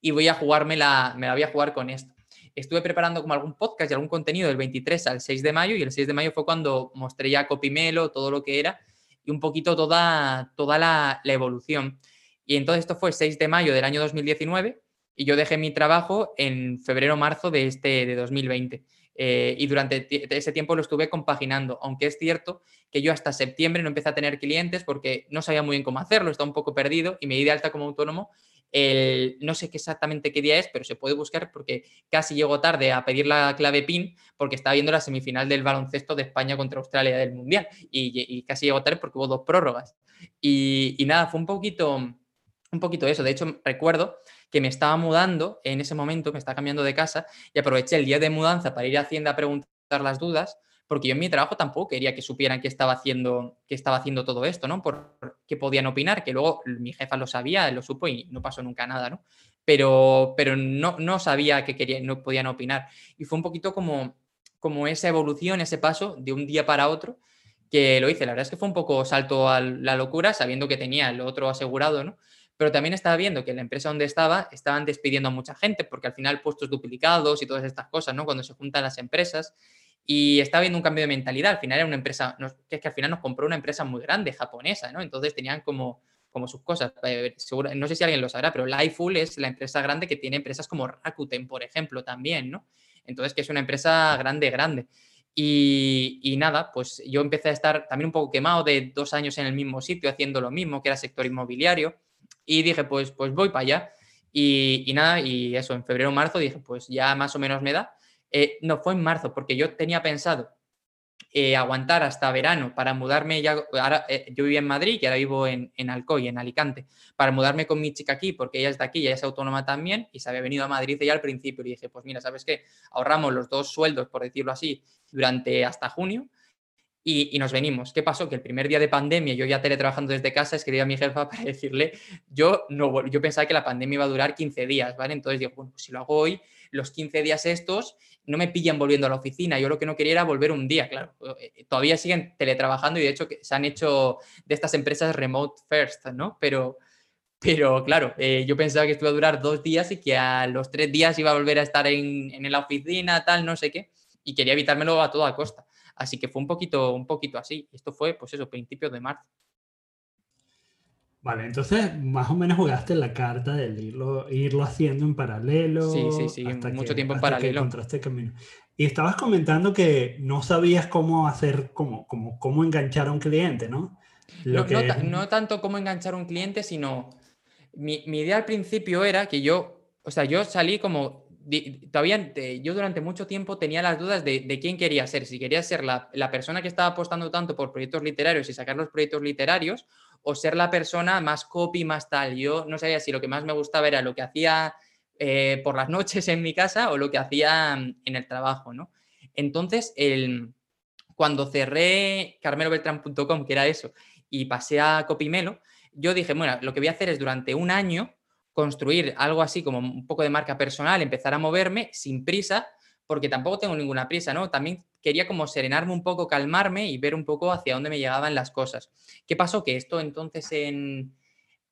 y voy a jugarme la, me la voy a jugar con esto. Estuve preparando como algún podcast y algún contenido del 23 al 6 de mayo y el 6 de mayo fue cuando mostré ya Copimelo, todo lo que era y un poquito toda, toda la, evolución. Y entonces esto fue 6 de mayo del año 2019 y yo dejé mi trabajo en febrero-marzo de, este, de 2020. Eh, y durante ese tiempo lo estuve compaginando, aunque es cierto que yo hasta septiembre no empecé a tener clientes porque no sabía muy bien cómo hacerlo, estaba un poco perdido y me di de alta como autónomo no sé qué exactamente qué día es, pero se puede buscar porque casi llego tarde a pedir la clave PIN porque estaba viendo la semifinal del baloncesto de España contra Australia del Mundial y, casi llego tarde porque hubo dos prórrogas. Y, nada, fue un poquito, un poquito eso. De hecho, recuerdo que me estaba mudando en ese momento, me estaba cambiando de casa y aproveché el día de mudanza para ir a Hacienda a preguntar las dudas porque yo en mi trabajo tampoco quería que supieran que estaba haciendo, que estaba haciendo todo esto, ¿no? Por qué podían opinar, que luego mi jefa lo sabía, lo supo y no pasó nunca nada, ¿no? Pero, pero no, no sabía que querían, no podían opinar. Y fue un poquito como, como esa evolución, ese paso de un día para otro que lo hice. La verdad es que fue un poco salto a la locura, sabiendo que tenía el otro asegurado, ¿no? Pero también estaba viendo que en la empresa donde estaba estaban despidiendo a mucha gente, porque al final puestos duplicados y todas estas cosas, ¿no? Cuando se juntan las empresas y estaba viendo un cambio de mentalidad. Al final era una empresa, que es que al final nos compró una empresa muy grande, japonesa, ¿no? Entonces tenían como, como sus cosas. Eh, no sé si alguien lo sabrá, pero Lifefull es la empresa grande que tiene empresas como Rakuten, por ejemplo, también, ¿no? Entonces, que es una empresa grande, grande. Y, nada, pues yo empecé a estar también un poco quemado de dos años en el mismo sitio haciendo lo mismo, que era sector inmobiliario. Y dije, pues, pues voy para allá. Y, y nada, y eso, en febrero marzo dije, pues ya más o menos me da. Eh, no, fue en marzo, porque yo tenía pensado eh, aguantar hasta verano para mudarme ya, ahora eh, yo vivía en Madrid y ahora vivo en, en, Alcoy, en Alicante, para mudarme con mi chica aquí, porque ella es de aquí, ella es autónoma también y se había venido a Madrid ella al principio y dije, pues mira, ¿sabes qué? Ahorramos los dos sueldos, por decirlo así, durante hasta junio y, nos venimos. ¿Qué pasó? Que el primer día de pandemia, yo ya teletrabajando desde casa, escribí a mi jefa para decirle, yo no yo pensaba que la pandemia iba a durar 15 días, ¿vale? Entonces digo, bueno, pues si lo hago hoy, los 15 días estos no me pillan volviendo a la oficina. Yo lo que no quería era volver un día, claro. Eh, todavía siguen teletrabajando y de hecho se han hecho de estas empresas remote first, ¿no? Pero, pero claro, eh, yo pensaba que esto iba a durar dos días y que a los tres días iba a volver a estar en, en la oficina, tal, no sé qué. Y quería evitármelo a toda costa. Así que fue un poquito, un poquito así. Esto fue, pues eso, principios de marzo. Vale, entonces más o menos jugaste la carta de irlo, irlo haciendo en paralelo. Sí, sí, sí, mucho tiempo en paralelo. camino. Y estabas comentando que no sabías cómo hacer, cómo, cómo, cómo enganchar a un cliente, ¿no? no, no, tanto cómo enganchar a un cliente, sino mi, mi idea al principio era que yo, o sea, yo salí como todavía yo durante mucho tiempo tenía las dudas de, quién quería ser, si quería ser la, persona que estaba apostando tanto por proyectos literarios y sacar los proyectos literarios, o ser la persona más copy, más tal. Yo no sabía si lo que más me gustaba era lo que hacía eh, por las noches en mi casa o lo que hacía mm, en el trabajo, ¿no? Entonces, el, cuando cerré carmelobeltran.com, que era eso, y pasé a Copymelo, yo dije, bueno, lo que voy a hacer es durante un año construir algo así como un poco de marca personal, empezar a moverme sin prisa, porque tampoco tengo ninguna prisa, ¿no? También quería como serenarme un poco, calmarme y ver un poco hacia dónde me llegaban las cosas. ¿Qué pasó? Que esto entonces en,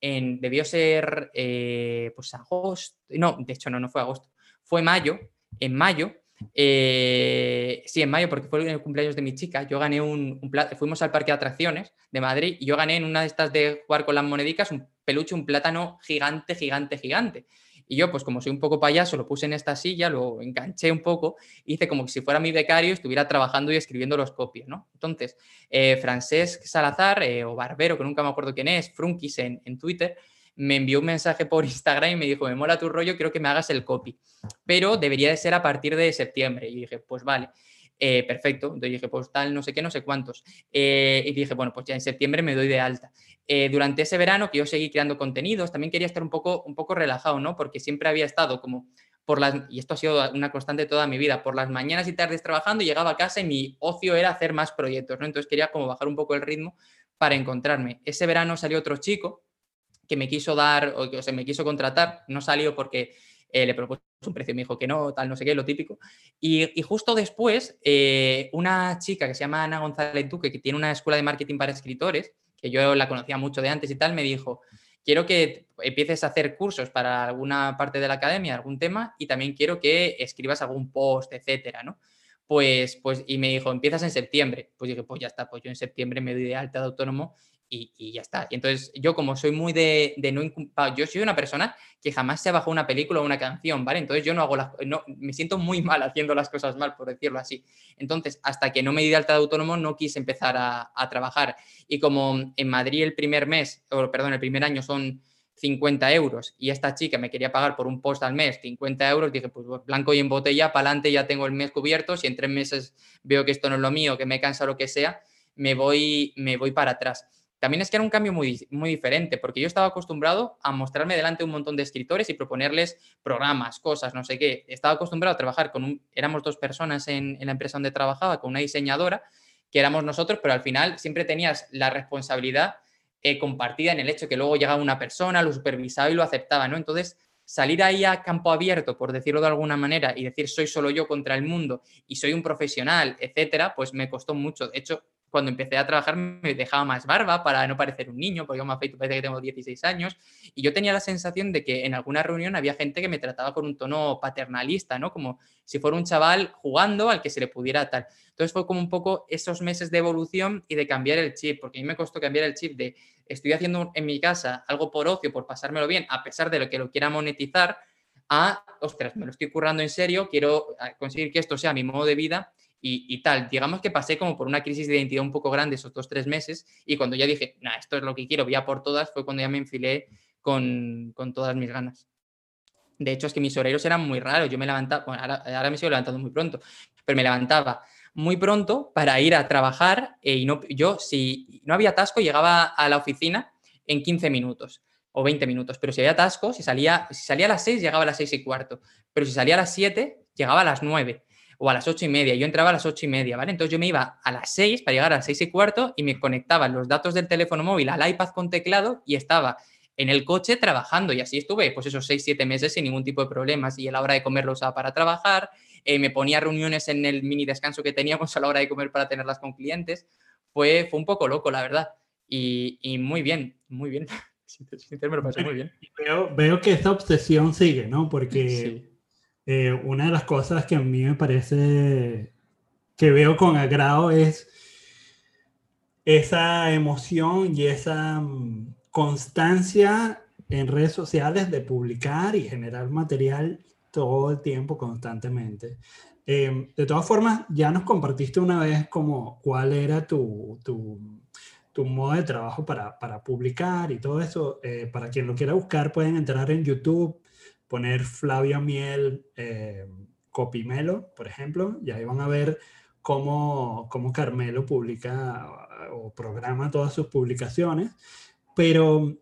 debió ser, eh, pues agosto, no, de hecho no, no fue agosto, fue mayo, en mayo, eh, sí, en mayo, porque fue el cumpleaños de mi chica. Yo gané un, fuimos al parque de atracciones de Madrid y yo gané en una de estas de jugar con las monedicas un peluche, un plátano gigante, gigante, gigante. Y yo, pues como soy un poco payaso, lo puse en esta silla, lo enganché un poco, hice como si fuera mi becario estuviera trabajando y escribiendo los copios, ¿no? Entonces, eh, Francesc Salazar, eh, o Barbero, que nunca me acuerdo quién es, Frunkis en, en Twitter, me envió un mensaje por Instagram y me dijo, me mola tu rollo, quiero que me hagas el copy, pero debería de ser a partir de septiembre. Y dije, pues vale. Eh, perfecto. Entonces dije, pues tal, no sé qué, no sé cuántos. Eh, y dije, bueno, pues ya en septiembre me doy de alta. Eh, durante ese verano que yo seguí creando contenidos, también quería estar un poco, un poco relajado, ¿no? Porque siempre había estado como por las, y esto ha sido una constante toda mi vida, por las mañanas y tardes trabajando, llegaba a casa y mi ocio era hacer más proyectos, ¿no? Entonces quería como bajar un poco el ritmo para encontrarme. Ese verano salió otro chico que me quiso dar, o que me quiso contratar, no salió porque eh, le propuse un precio, me dijo que no, tal, no sé qué, lo típico. Y, justo después, eh, una chica que se llama Ana González Duque, que tiene una escuela de marketing para escritores, que yo la conocía mucho de antes y tal, me dijo, quiero que empieces a hacer cursos para alguna parte de la academia, algún tema, y también quiero que escribas algún post, etcétera, ¿no? Pues, pues, y me dijo, empiezas en septiembre. Pues dije, pues ya está, pues yo en septiembre me doy de alta de autónomo y, ya está. Y entonces yo como soy muy de, no yo soy una persona que jamás se ha bajado una película o una canción, ¿vale? Entonces yo no hago las, no, me siento muy mal haciendo las cosas mal, por decirlo así. Entonces, hasta que no me di de alta de autónomo, no quise empezar a, trabajar. Y como en Madrid el primer mes, o perdón, el primer año son 50 euros y esta chica me quería pagar por un post al mes 50 euros, dije, pues blanco y en botella, para adelante ya tengo el mes cubierto, si en tres meses veo que esto no es lo mío, que me cansa lo que sea, me voy, me voy para atrás. También es que era un cambio muy, muy diferente, porque yo estaba acostumbrado a mostrarme delante de un montón de escritores y proponerles programas, cosas, no sé qué. Estaba acostumbrado a trabajar con un, éramos dos personas en, la empresa donde trabajaba, con una diseñadora, que éramos nosotros, pero al final siempre tenías la responsabilidad eh, compartida en el hecho que luego llegaba una persona, lo supervisaba y lo aceptaba, ¿no? Entonces, salir ahí a campo abierto, por decirlo de alguna manera, y decir soy solo yo contra el mundo y soy un profesional, etcétera, pues me costó mucho. De hecho, cuando empecé a trabajar me dejaba más barba para no parecer un niño, porque yo me afeito, parece que tengo 16 años, y yo tenía la sensación de que en alguna reunión había gente que me trataba con un tono paternalista, ¿no? Como si fuera un chaval jugando al que se le pudiera tal. Entonces fue como un poco esos meses de evolución y de cambiar el chip, porque a mí me costó cambiar el chip de estoy haciendo en mi casa algo por ocio, por pasármelo bien, a pesar de lo que lo quiera monetizar, a, ostras, me lo estoy currando en serio, quiero ah, conseguir que esto sea mi modo de vida y, tal. Digamos que pasé como por una crisis de identidad un poco grande esos dos, tres meses y cuando ya dije, nah, esto es lo que quiero, voy a por todas, fue cuando ya me enfilé con, todas mis ganas. De hecho, es que mis horarios eran muy raros. Yo me levantaba, bueno, ahora, me sigo levantando muy pronto, pero me levantaba muy pronto para ir a trabajar eh, y no, yo, si no había atasco, llegaba a la oficina en 15 minutos o 20 minutos, pero si había atasco, si salía, si salía a las 6, llegaba a las 6 y cuarto, pero si salía a las 7, llegaba a las 9 o a las ocho y media. Yo entraba a las ocho y media, ¿vale? Entonces yo me iba a las seis para llegar a las seis y cuarto y me conectaba los datos del teléfono móvil al iPad con teclado y estaba en el coche trabajando y así estuve pues esos seis, siete meses sin ningún tipo de problemas y a la hora de comer lo usaba para trabajar, eh, me ponía reuniones en el mini descanso que teníamos a la hora de comer para tenerlas con clientes. Fue, fue un poco loco, la verdad. Y, muy bien, muy bien. Sinceramente me lo pasé muy bien. Veo, veo que esta obsesión sigue, ¿no? Porque eh, una de las cosas que a mí me parece que veo con agrado es esa emoción y esa mm, constancia en redes sociales de publicar y generar material todo el tiempo, constantemente. Em, de todas formas, ya nos compartiste una vez como cuál era tu, tu, tu modo de trabajo para, para, publicar y todo eso. Eh, para quien lo quiera buscar, pueden entrar en YouTube poner Flavia Miel eh, Copimelo, por ejemplo, y ahí van a ver cómo, cómo Carmelo publica o programa todas sus publicaciones. Pero,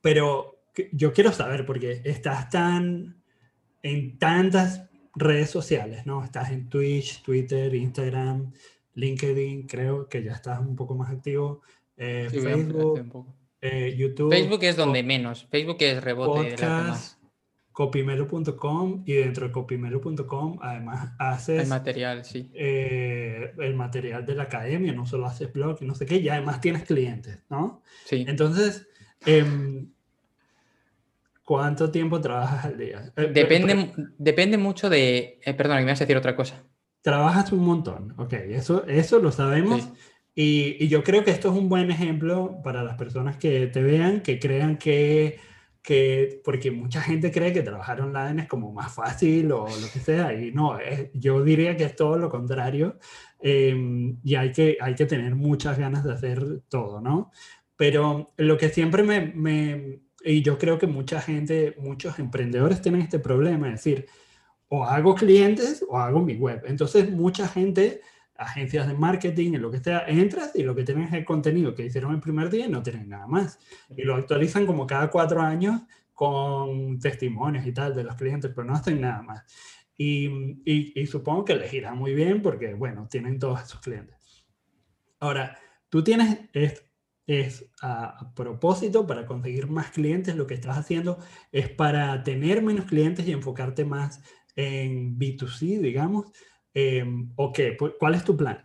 pero yo quiero saber, porque estás tan en tantas redes sociales, ¿no? Estás en Twitch, Twitter, Instagram, LinkedIn, creo que ya estás un poco más activo. Eh, Facebook, eh, YouTube. Facebook es donde menos. Facebook es rebote. Podcast, copimero.com y dentro de copimero.com además haces... El material, sí. Eh, el material de la academia, no solo haces blog y no sé qué, y además tienes clientes, ¿no? Sí. Entonces, em, ¿cuánto tiempo trabajas al día? Eh, depende, depende mucho de... Eh, perdona, que me vas a decir otra cosa. Trabajas un montón, ok, eso, eso lo sabemos. Y, y yo creo que esto es un buen ejemplo para las personas que te vean, que crean que que, porque mucha gente cree que trabajar online es como más fácil o lo que sea, y no, yo diría que es todo lo contrario, em, y hay que, hay que tener muchas ganas de hacer todo, ¿no? Pero lo que siempre me, me, y yo creo que mucha gente, muchos emprendedores tienen este problema, es decir, o hago clientes o hago mi web. Entonces, mucha gente agencias de marketing, en lo que sea, entras y lo que tienen es el contenido que hicieron el primer día y no tienen nada más. Y lo actualizan como cada cuatro años con testimonios y tal de los clientes, pero no hacen nada más. Y, supongo que les irá muy bien porque, bueno, tienen todos esos clientes. Ahora, tú tienes, es, es a, propósito para conseguir más clientes, lo que estás haciendo es para tener menos clientes y enfocarte más en B2C, digamos, eh, ¿O qué? ¿Cuál es tu plan?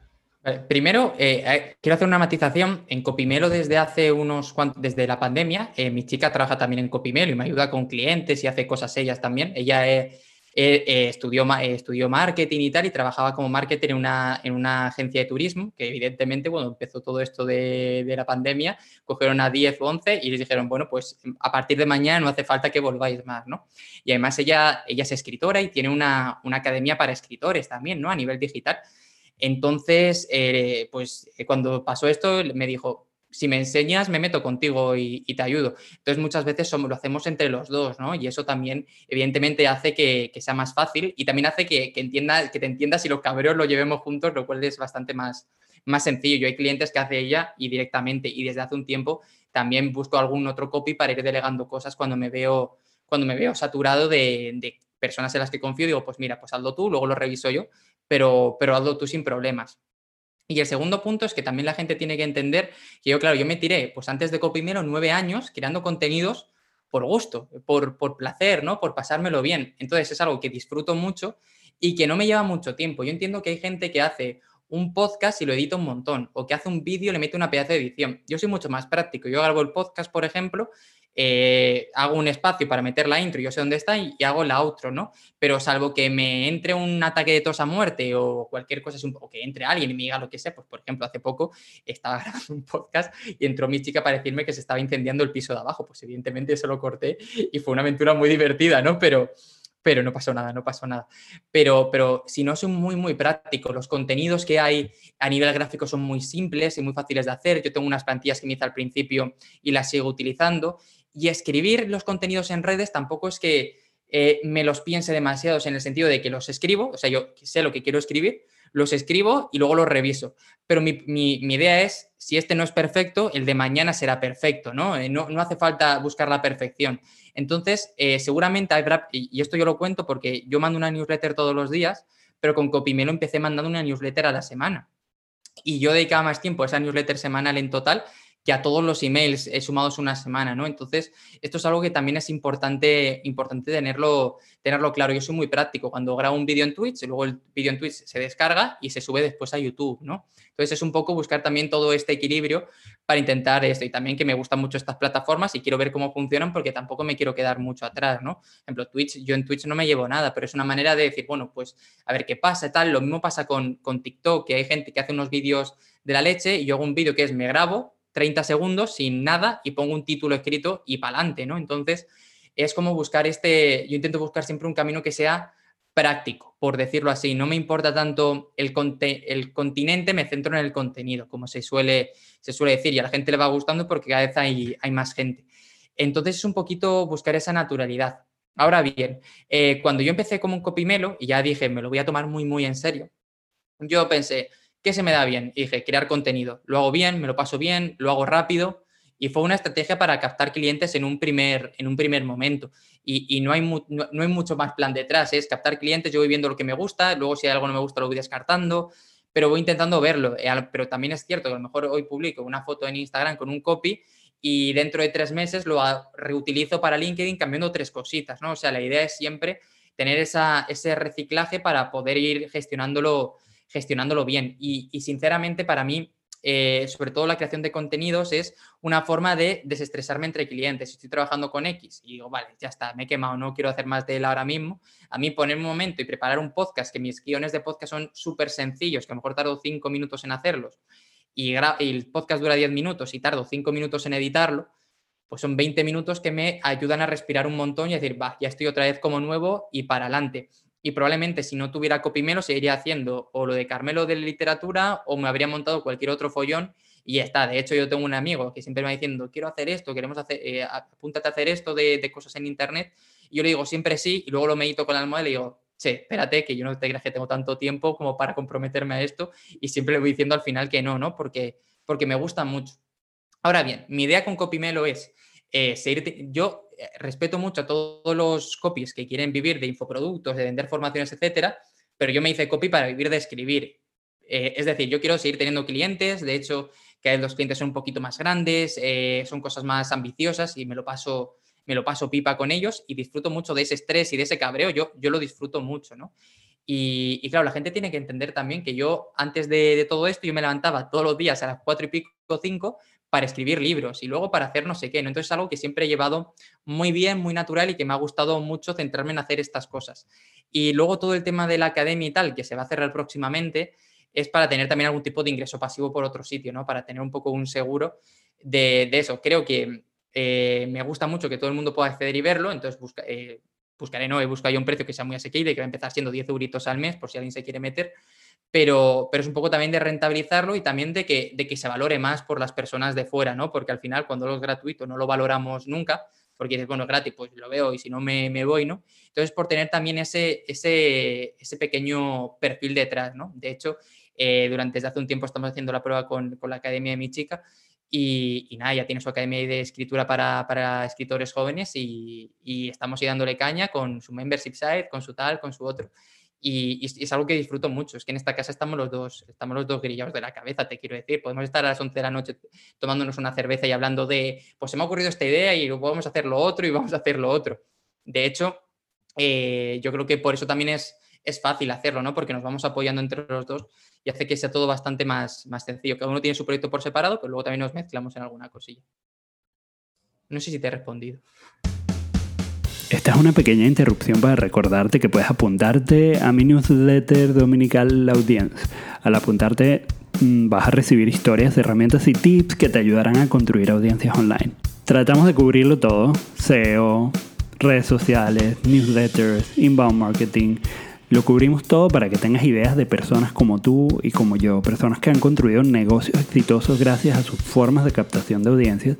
Primero, eh, eh, quiero hacer una matización. En Copimelo desde hace unos desde la pandemia, mi chica trabaja también en Copimelo y me ayuda con clientes y hace cosas ellas también. Ella es eh, estudió, estudió marketing y tal y trabajaba como marketer en una, en una agencia de turismo, que evidentemente, cuando empezó todo esto de, de, la pandemia, cogieron a 10 o 11 y les dijeron, bueno, pues a partir de mañana no hace falta que volváis más, ¿no? Y además ella, ella es escritora y tiene una, una academia para escritores también, ¿no? A nivel digital. Entonces, eh, pues cuando pasó esto, me dijo, si me enseñas, me meto contigo y, te ayudo. Entonces, muchas veces somos, lo hacemos entre los dos, ¿no? Y eso también, evidentemente, hace que, sea más fácil y también hace que, entienda, que te entiendas y los cabreos lo llevemos juntos, lo cual es bastante más, más sencillo. Yo hay clientes que hace ella y directamente, y desde hace un tiempo también busco algún otro copy para ir delegando cosas cuando me veo, cuando me veo saturado de, de personas en las que confío. Digo, pues mira, pues hazlo tú, luego lo reviso yo, pero, pero hazlo tú sin problemas. Y el segundo punto es que también la gente tiene que entender que yo, claro, yo me tiré, pues antes de Copimero, nueve años creando contenidos por gusto, por, por placer, ¿no? Por pasármelo bien. Entonces es algo que disfruto mucho y que no me lleva mucho tiempo. Yo entiendo que hay gente que hace un podcast y lo edita un montón, o que hace un vídeo y le mete una pedazo de edición. Yo soy mucho más práctico. Yo grabo el podcast, por ejemplo, eh, hago un espacio para meter la intro, yo sé dónde está y, hago la outro, ¿no? Pero salvo que me entre un ataque de tos a muerte o cualquier cosa, o que entre alguien y me diga lo que sé, pues por ejemplo, hace poco estaba grabando un podcast y entró mi chica para decirme que se estaba incendiando el piso de abajo, pues evidentemente eso lo corté y fue una aventura muy divertida, ¿no? Pero, pero no pasó nada, no pasó nada. Pero, pero si no son muy, muy prácticos, los contenidos que hay a nivel gráfico son muy simples y muy fáciles de hacer. Yo tengo unas plantillas que me hice al principio y las sigo utilizando. Y escribir los contenidos en redes tampoco es que eh, me los piense demasiado en el sentido de que los escribo, o sea, yo sé lo que quiero escribir, los escribo y luego los reviso. Pero mi, idea es, si este no es perfecto, el de mañana será perfecto, ¿no? Eh, no, hace falta buscar la perfección. Entonces, eh, seguramente habrá, y esto yo lo cuento porque yo mando una newsletter todos los días, pero con Copimelo empecé mandando una newsletter a la semana. Y yo dedicaba más tiempo a esa newsletter semanal en total que a todos los emails sumados una semana, ¿no? Entonces, esto es algo que también es importante, importante tenerlo, tenerlo claro. Yo soy muy práctico. Cuando grabo un vídeo en Twitch, luego el vídeo en Twitch se descarga y se sube después a YouTube, ¿no? Entonces, es un poco buscar también todo este equilibrio para intentar esto. Y también que me gustan mucho estas plataformas y quiero ver cómo funcionan porque tampoco me quiero quedar mucho atrás, ¿no? Por ejemplo, Twitch, yo en Twitch no me llevo nada, pero es una manera de decir, bueno, pues a ver qué pasa tal. Lo mismo pasa con, con TikTok, que hay gente que hace unos vídeos de la leche y yo hago un vídeo que es me grabo 30 segundos sin nada y pongo un título escrito y para adelante, ¿no? Entonces, es como buscar este, yo intento buscar siempre un camino que sea práctico, por decirlo así. No me importa tanto el, el continente, me centro en el contenido, como se suele, se suele decir, y a la gente le va gustando porque cada vez hay, hay más gente. Entonces es un poquito buscar esa naturalidad. Ahora bien, eh, cuando yo empecé como un copimelo, y ya dije, me lo voy a tomar muy, muy en serio, yo pensé, ¿Qué se me da bien? Y dije, crear contenido. Lo hago bien, me lo paso bien, lo hago rápido. Y fue una estrategia para captar clientes en un primer, en un primer momento. Y, no, hay no, hay mucho más plan detrás. Es captar clientes, yo voy viendo lo que me gusta, luego si hay algo no me gusta lo voy descartando, pero voy intentando verlo. Eh, pero también es cierto que a lo mejor hoy publico una foto en Instagram con un copy y dentro de tres meses lo reutilizo para LinkedIn cambiando tres cositas, ¿no? O sea, la idea es siempre tener esa, ese reciclaje para poder ir gestionándolo gestionándolo bien. Y, sinceramente para mí, eh, sobre todo la creación de contenidos es una forma de desestresarme entre clientes. Si estoy trabajando con X y digo, vale, ya está, me he quemado, no quiero hacer más de él ahora mismo, a mí poner un momento y preparar un podcast, que mis guiones de podcast son súper sencillos, que a lo mejor tardo cinco minutos en hacerlos, y, el podcast dura 10 minutos y tardo cinco minutos en editarlo, pues son 20 minutos que me ayudan a respirar un montón y decir, va, ya estoy otra vez como nuevo y para adelante y probablemente si no tuviera Copimelo seguiría haciendo o lo de Carmelo de literatura o me habría montado cualquier otro follón y ya está. De hecho, yo tengo un amigo que siempre me va diciendo, quiero hacer esto, queremos hacer, eh, apúntate a hacer esto de, cosas en Internet. Y yo le digo siempre sí y luego lo medito con la almohada y le digo, che, espérate, que yo no te creas que tengo tanto tiempo como para comprometerme a esto y siempre le voy diciendo al final que no, ¿no? Porque, porque me gusta mucho. Ahora bien, mi idea con Copimelo es eh, seguir, yo respeto mucho a todos los copies que quieren vivir de infoproductos, de vender formaciones, etcétera, pero yo me hice copy para vivir de escribir. Eh, es decir, yo quiero seguir teniendo clientes, de hecho, que los clientes son un poquito más grandes, eh, son cosas más ambiciosas y me lo paso me lo paso pipa con ellos y disfruto mucho de ese estrés y de ese cabreo, yo, yo lo disfruto mucho, ¿no? Y, claro, la gente tiene que entender también que yo, antes de, de, todo esto, yo me levantaba todos los días a las cuatro y pico, cinco, para escribir libros y luego para hacer no sé qué. ¿no? Entonces es algo que siempre he llevado muy bien, muy natural y que me ha gustado mucho centrarme en hacer estas cosas. Y luego todo el tema de la academia y tal, que se va a cerrar próximamente, es para tener también algún tipo de ingreso pasivo por otro sitio, ¿no? Para tener un poco un seguro de, eso. Creo que eh, me gusta mucho que todo el mundo pueda acceder y verlo, entonces busca, eh, buscaré, ¿no? He buscado un precio que sea muy asequible, que va a empezar siendo 10 euritos al mes, por si alguien se quiere meter pero, pero es un poco también de rentabilizarlo y también de que, de que se valore más por las personas de fuera, ¿no? Porque al final cuando lo es gratuito no lo valoramos nunca, porque dices, bueno, gratis, pues lo veo y si no me, me, voy, ¿no? Entonces, por tener también ese, ese, ese pequeño perfil detrás, ¿no? De hecho, eh, durante desde hace un tiempo estamos haciendo la prueba con, con la academia de mi chica y, y, nada, ya tiene su academia de escritura para, para escritores jóvenes y, y, estamos ahí dándole caña con su membership site, con su tal, con su otro y, es algo que disfruto mucho. Es que en esta casa estamos los dos, estamos los dos grillados de la cabeza, te quiero decir. Podemos estar a las 11 de la noche tomándonos una cerveza y hablando de, pues se me ha ocurrido esta idea y vamos a hacer lo otro y vamos a hacer lo otro. De hecho, eh, yo creo que por eso también es, es fácil hacerlo, ¿no? Porque nos vamos apoyando entre los dos y hace que sea todo bastante más, más sencillo. Cada uno tiene su proyecto por separado, pero luego también nos mezclamos en alguna cosilla. No sé si te he respondido. Esta es una pequeña interrupción para recordarte que puedes apuntarte a mi newsletter dominical La Audience. Al apuntarte mm, vas a recibir historias, herramientas y tips que te ayudarán a construir audiencias online. Tratamos de cubrirlo todo, SEO, redes sociales, newsletters, inbound marketing, lo cubrimos todo para que tengas ideas de personas como tú y como yo, personas que han construido negocios exitosos gracias a sus formas de captación de audiencias.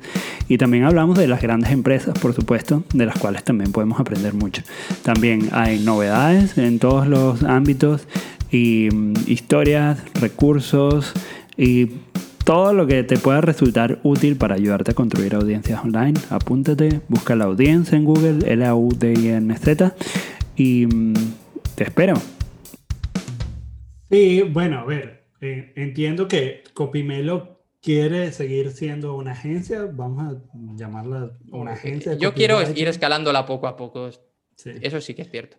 Y también hablamos de las grandes empresas, por supuesto, de las cuales también podemos aprender mucho. También hay novedades en todos los ámbitos y mm, historias, recursos y todo lo que te pueda resultar útil para ayudarte a construir audiencias online. Apúntate, busca la audiencia en Google, L-A-U-D-I-N-Z y mm, te espero. Sí, bueno, a ver, eh, entiendo que Copimelo quiere seguir siendo una agencia, vamos a llamarla una agencia. Yo quiero ir escalándola poco a poco. Eso sí que es cierto.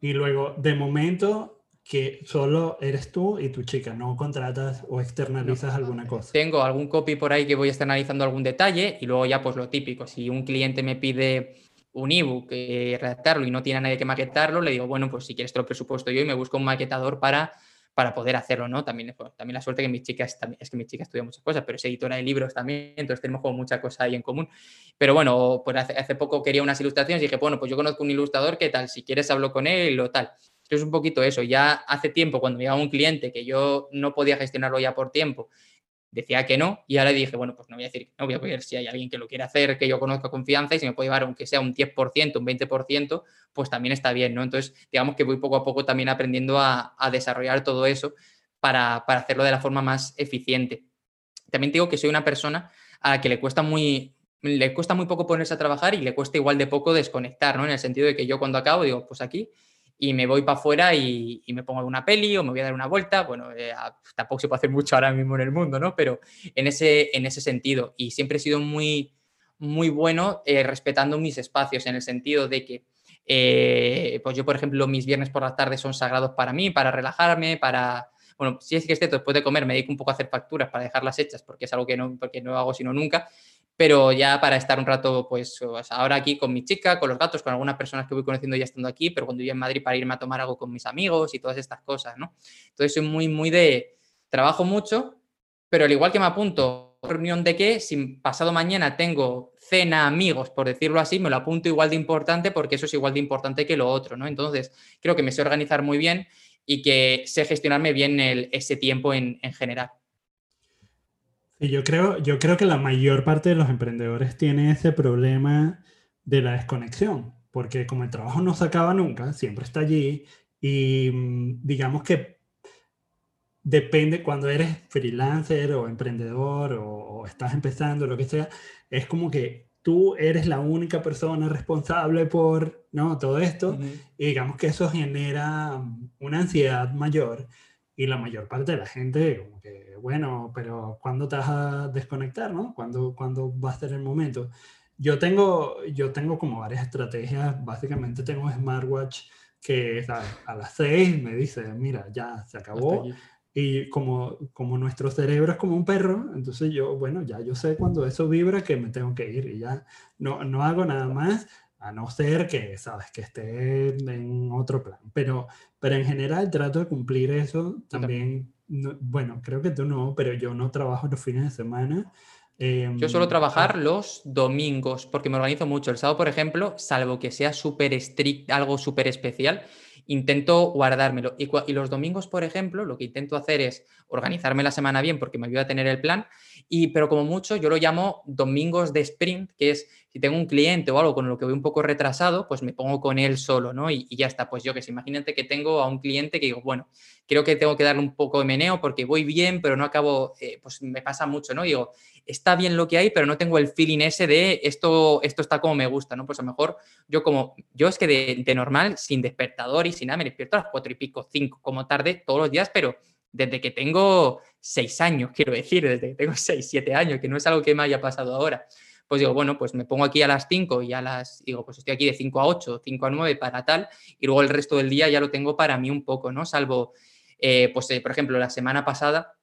Y luego, de momento, que solo eres tú y tu chica, no contratas o externalizas alguna cosa. Tengo algún copy por ahí que voy externalizando algún detalle y luego ya pues lo típico, si un cliente me pide un ebook, eh, redactarlo y no tiene a nadie que maquetarlo, le digo, bueno, pues si quieres te lo presupuesto yo y me busco un maquetador para, para poder hacerlo, ¿no? También, también la suerte que mi chica es, es que mi chica estudia muchas cosas, pero es editora de libros también, entonces tenemos como mucha cosa ahí en común. Pero bueno, pues hace, poco quería unas ilustraciones y dije, bueno, pues yo conozco un ilustrador, ¿qué tal? Si quieres hablo con él o tal. Es un poquito eso. Ya hace tiempo, cuando llegaba un cliente que yo no podía gestionarlo ya por tiempo decía que no y ahora dije, bueno, pues no voy a decir no, voy a ver si hay alguien que lo quiera hacer, que yo conozca confianza y si me puede llevar aunque sea un 10%, un 20%, pues también está bien, ¿no? Entonces, digamos que voy poco a poco también aprendiendo a, desarrollar todo eso para, para, hacerlo de la forma más eficiente. También digo que soy una persona a la que le cuesta muy, le cuesta muy poco ponerse a trabajar y le cuesta igual de poco desconectar, ¿no? En el sentido de que yo cuando acabo digo, pues aquí y me voy para afuera y, me pongo alguna peli o me voy a dar una vuelta. Bueno, eh, tampoco se puede hacer mucho ahora mismo en el mundo, ¿no? Pero en ese, en ese sentido. Y siempre he sido muy, muy bueno eh, respetando mis espacios, en el sentido de que, eh, pues yo, por ejemplo, mis viernes por la tarde son sagrados para mí, para relajarme, para... Bueno, si es que esté después de comer me dedico un poco a hacer facturas para dejarlas hechas, porque es algo que no, porque no hago sino nunca pero ya para estar un rato, pues ahora aquí con mi chica, con los gatos, con algunas personas que voy conociendo ya estando aquí, pero cuando yo en Madrid para irme a tomar algo con mis amigos y todas estas cosas, ¿no? Entonces soy muy, muy de, trabajo mucho, pero al igual que me apunto reunión de que si pasado mañana tengo cena amigos, por decirlo así, me lo apunto igual de importante porque eso es igual de importante que lo otro, ¿no? Entonces creo que me sé organizar muy bien y que sé gestionarme bien ese tiempo en, en general. Y yo creo, yo creo que la mayor parte de los emprendedores tiene ese problema de la desconexión, porque como el trabajo no se acaba nunca, siempre está allí y mm, digamos que depende cuando eres freelancer o emprendedor o, estás empezando, lo que sea, es como que tú eres la única persona responsable por ¿no? todo esto y digamos que eso genera mm, una ansiedad mayor y la mayor parte de la gente como que bueno, pero ¿cuándo te vas a desconectar, no? ¿Cuándo, ¿Cuándo va a ser el momento? Yo tengo, yo tengo como varias estrategias, básicamente tengo smartwatch que a las 6 me dice, mira, ya se acabó. Y como, como nuestro cerebro es como un perro, entonces yo, bueno, ya yo sé cuando eso vibra que me tengo que ir y ya no, no hago nada más, a no ser que, sabes, que esté en otro plan. Pero, pero en general trato de cumplir eso también bueno, creo que tú no, pero yo no trabajo los fines de semana. yo suelo trabajar los domingos porque me organizo mucho. El sábado, por ejemplo, salvo que sea súper estricto, algo súper especial, intento guardármelo. Y, y, los domingos, por ejemplo, lo que intento hacer es organizarme la semana bien porque me ayuda a tener el plan. Y, pero como mucho, yo lo llamo domingos de sprint, que es si tengo un cliente o algo con lo que voy un poco retrasado, pues me pongo con él solo, ¿no? Y, ya está. Pues yo que sé, imagínate que tengo a un cliente que digo, bueno, creo que tengo que darle un poco de meneo porque voy bien, pero no acabo, eh, pues me pasa mucho, ¿no? Digo, está bien lo que hay, pero no tengo el feeling ese de esto, esto está como me gusta, ¿no? Pues a lo mejor yo como, yo es que de, de normal, sin despertador y sin nada, me despierto a las cuatro y pico, cinco, como tarde todos los días, pero desde que tengo seis años, quiero decir, desde que tengo seis, siete años, que no es algo que me haya pasado ahora pues digo, bueno, pues me pongo aquí a las 5 y a las, digo, pues estoy aquí de 5 a 8, 5 a 9 para tal, y luego el resto del día ya lo tengo para mí un poco, ¿no? Salvo, eh, pues, eh, por ejemplo, la semana pasada,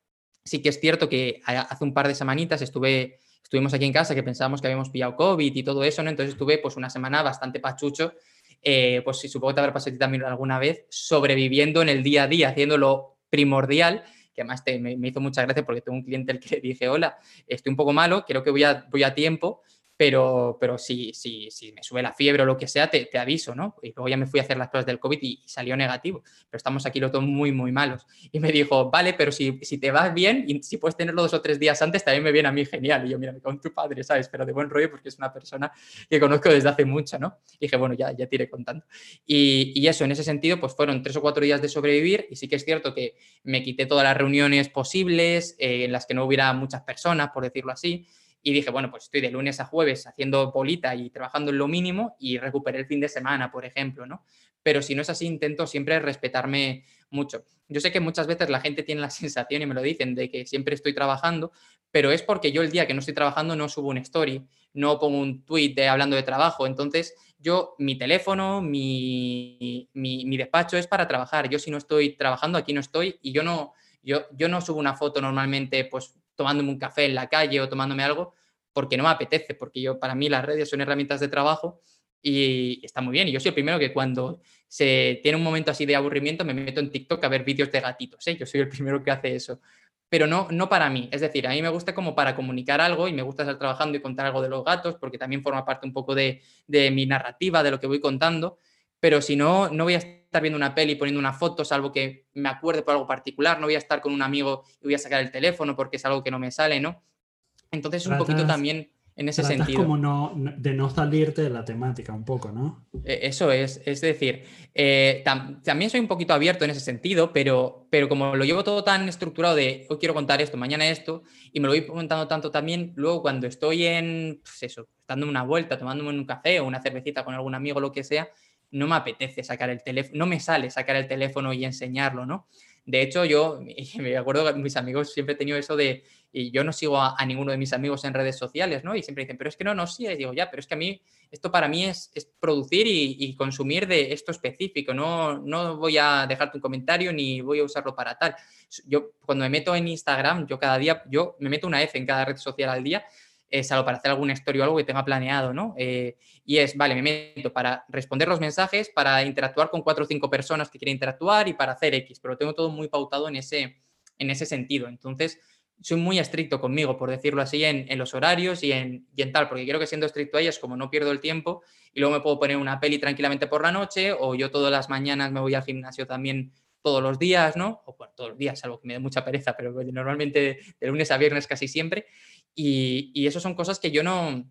sí que es cierto que hace un par de semanitas estuve, estuvimos aquí en casa que pensábamos que habíamos pillado COVID y todo eso, ¿no? Entonces estuve pues una semana bastante pachucho, eh, pues sí, supongo que te habrá pasado a ti también alguna vez, sobreviviendo en el día a día, haciendo lo primordial que además me, me, hizo mucha gracia porque tengo un cliente al que le dije, hola, estoy un poco malo, creo que voy a, voy a tiempo, pero, pero si, si, si me sube la fiebre o lo que sea, te, te, aviso, ¿no? Y luego ya me fui a hacer las pruebas del COVID y, salió negativo, pero estamos aquí los dos muy, muy malos. Y me dijo, vale, pero si, si te vas bien y si puedes tenerlo dos o tres días antes, también me viene a mí genial. Y yo, mira, me con tu padre, ¿sabes? Pero de buen rollo porque es una persona que conozco desde hace mucho, ¿no? Y dije, bueno, ya, ya te iré contando. Y, y eso, en ese sentido, pues fueron tres o cuatro días de sobrevivir y sí que es cierto que me quité todas las reuniones posibles eh, en las que no hubiera muchas personas, por decirlo así y dije, bueno, pues estoy de lunes a jueves haciendo bolita y trabajando en lo mínimo y recuperé el fin de semana, por ejemplo, ¿no? Pero si no es así, intento siempre respetarme mucho. Yo sé que muchas veces la gente tiene la sensación, y me lo dicen, de que siempre estoy trabajando, pero es porque yo el día que no estoy trabajando no subo un story, no pongo un tweet hablando de trabajo. Entonces, yo, mi teléfono, mi, mi, mi, despacho es para trabajar. Yo si no estoy trabajando, aquí no estoy y yo no, yo, yo no subo una foto normalmente, pues tomándome un café en la calle o tomándome algo, porque no me apetece, porque yo, para mí las redes son herramientas de trabajo y está muy bien. Y yo soy el primero que cuando se tiene un momento así de aburrimiento me meto en TikTok a ver vídeos de gatitos, ¿eh? yo soy el primero que hace eso. Pero no, no para mí, es decir, a mí me gusta como para comunicar algo y me gusta estar trabajando y contar algo de los gatos, porque también forma parte un poco de, de mi narrativa, de lo que voy contando, pero si no, no voy a estar viendo una peli poniendo una foto, salvo que me acuerde por algo particular, no voy a estar con un amigo y voy a sacar el teléfono porque es algo que no me sale, ¿no? Entonces, tratas, un poquito también en ese sentido. como no, de no salirte de la temática un poco, ¿no? E, eso es, es decir, eh, tam, también soy un poquito abierto en ese sentido, pero, pero como lo llevo todo tan estructurado de hoy quiero contar esto, mañana esto, y me lo voy contando tanto también, luego cuando estoy en, pues eso, dando una vuelta, tomándome un café o una cervecita con algún amigo, lo que sea, no me apetece sacar el teléfono, no me sale sacar el teléfono y enseñarlo, ¿no? De hecho, yo me acuerdo que mis amigos siempre he tenido eso de, y yo no sigo a, ninguno de mis amigos en redes sociales, ¿no? Y siempre dicen, pero es que no, no sí, y digo, ya, pero es que a mí, esto para mí es, es producir y, y, consumir de esto específico, no, no voy a dejarte un comentario ni voy a usarlo para tal. Yo cuando me meto en Instagram, yo cada día, yo me meto una F en cada red social al día, es algo para hacer alguna historia o algo que tenga planeado, ¿no? Eh, y es, vale, me meto para responder los mensajes, para interactuar con cuatro o cinco personas que quieren interactuar y para hacer X, pero tengo todo muy pautado en ese, en ese sentido. Entonces, soy muy estricto conmigo, por decirlo así, en, en los horarios y en, y en, tal, porque creo que siendo estricto ahí es como no pierdo el tiempo y luego me puedo poner una peli tranquilamente por la noche o yo todas las mañanas me voy al gimnasio también todos los días, ¿no? O bueno, todos los días, algo que me dé mucha pereza, pero normalmente de lunes a viernes casi siempre. Y, y eso son cosas que yo no,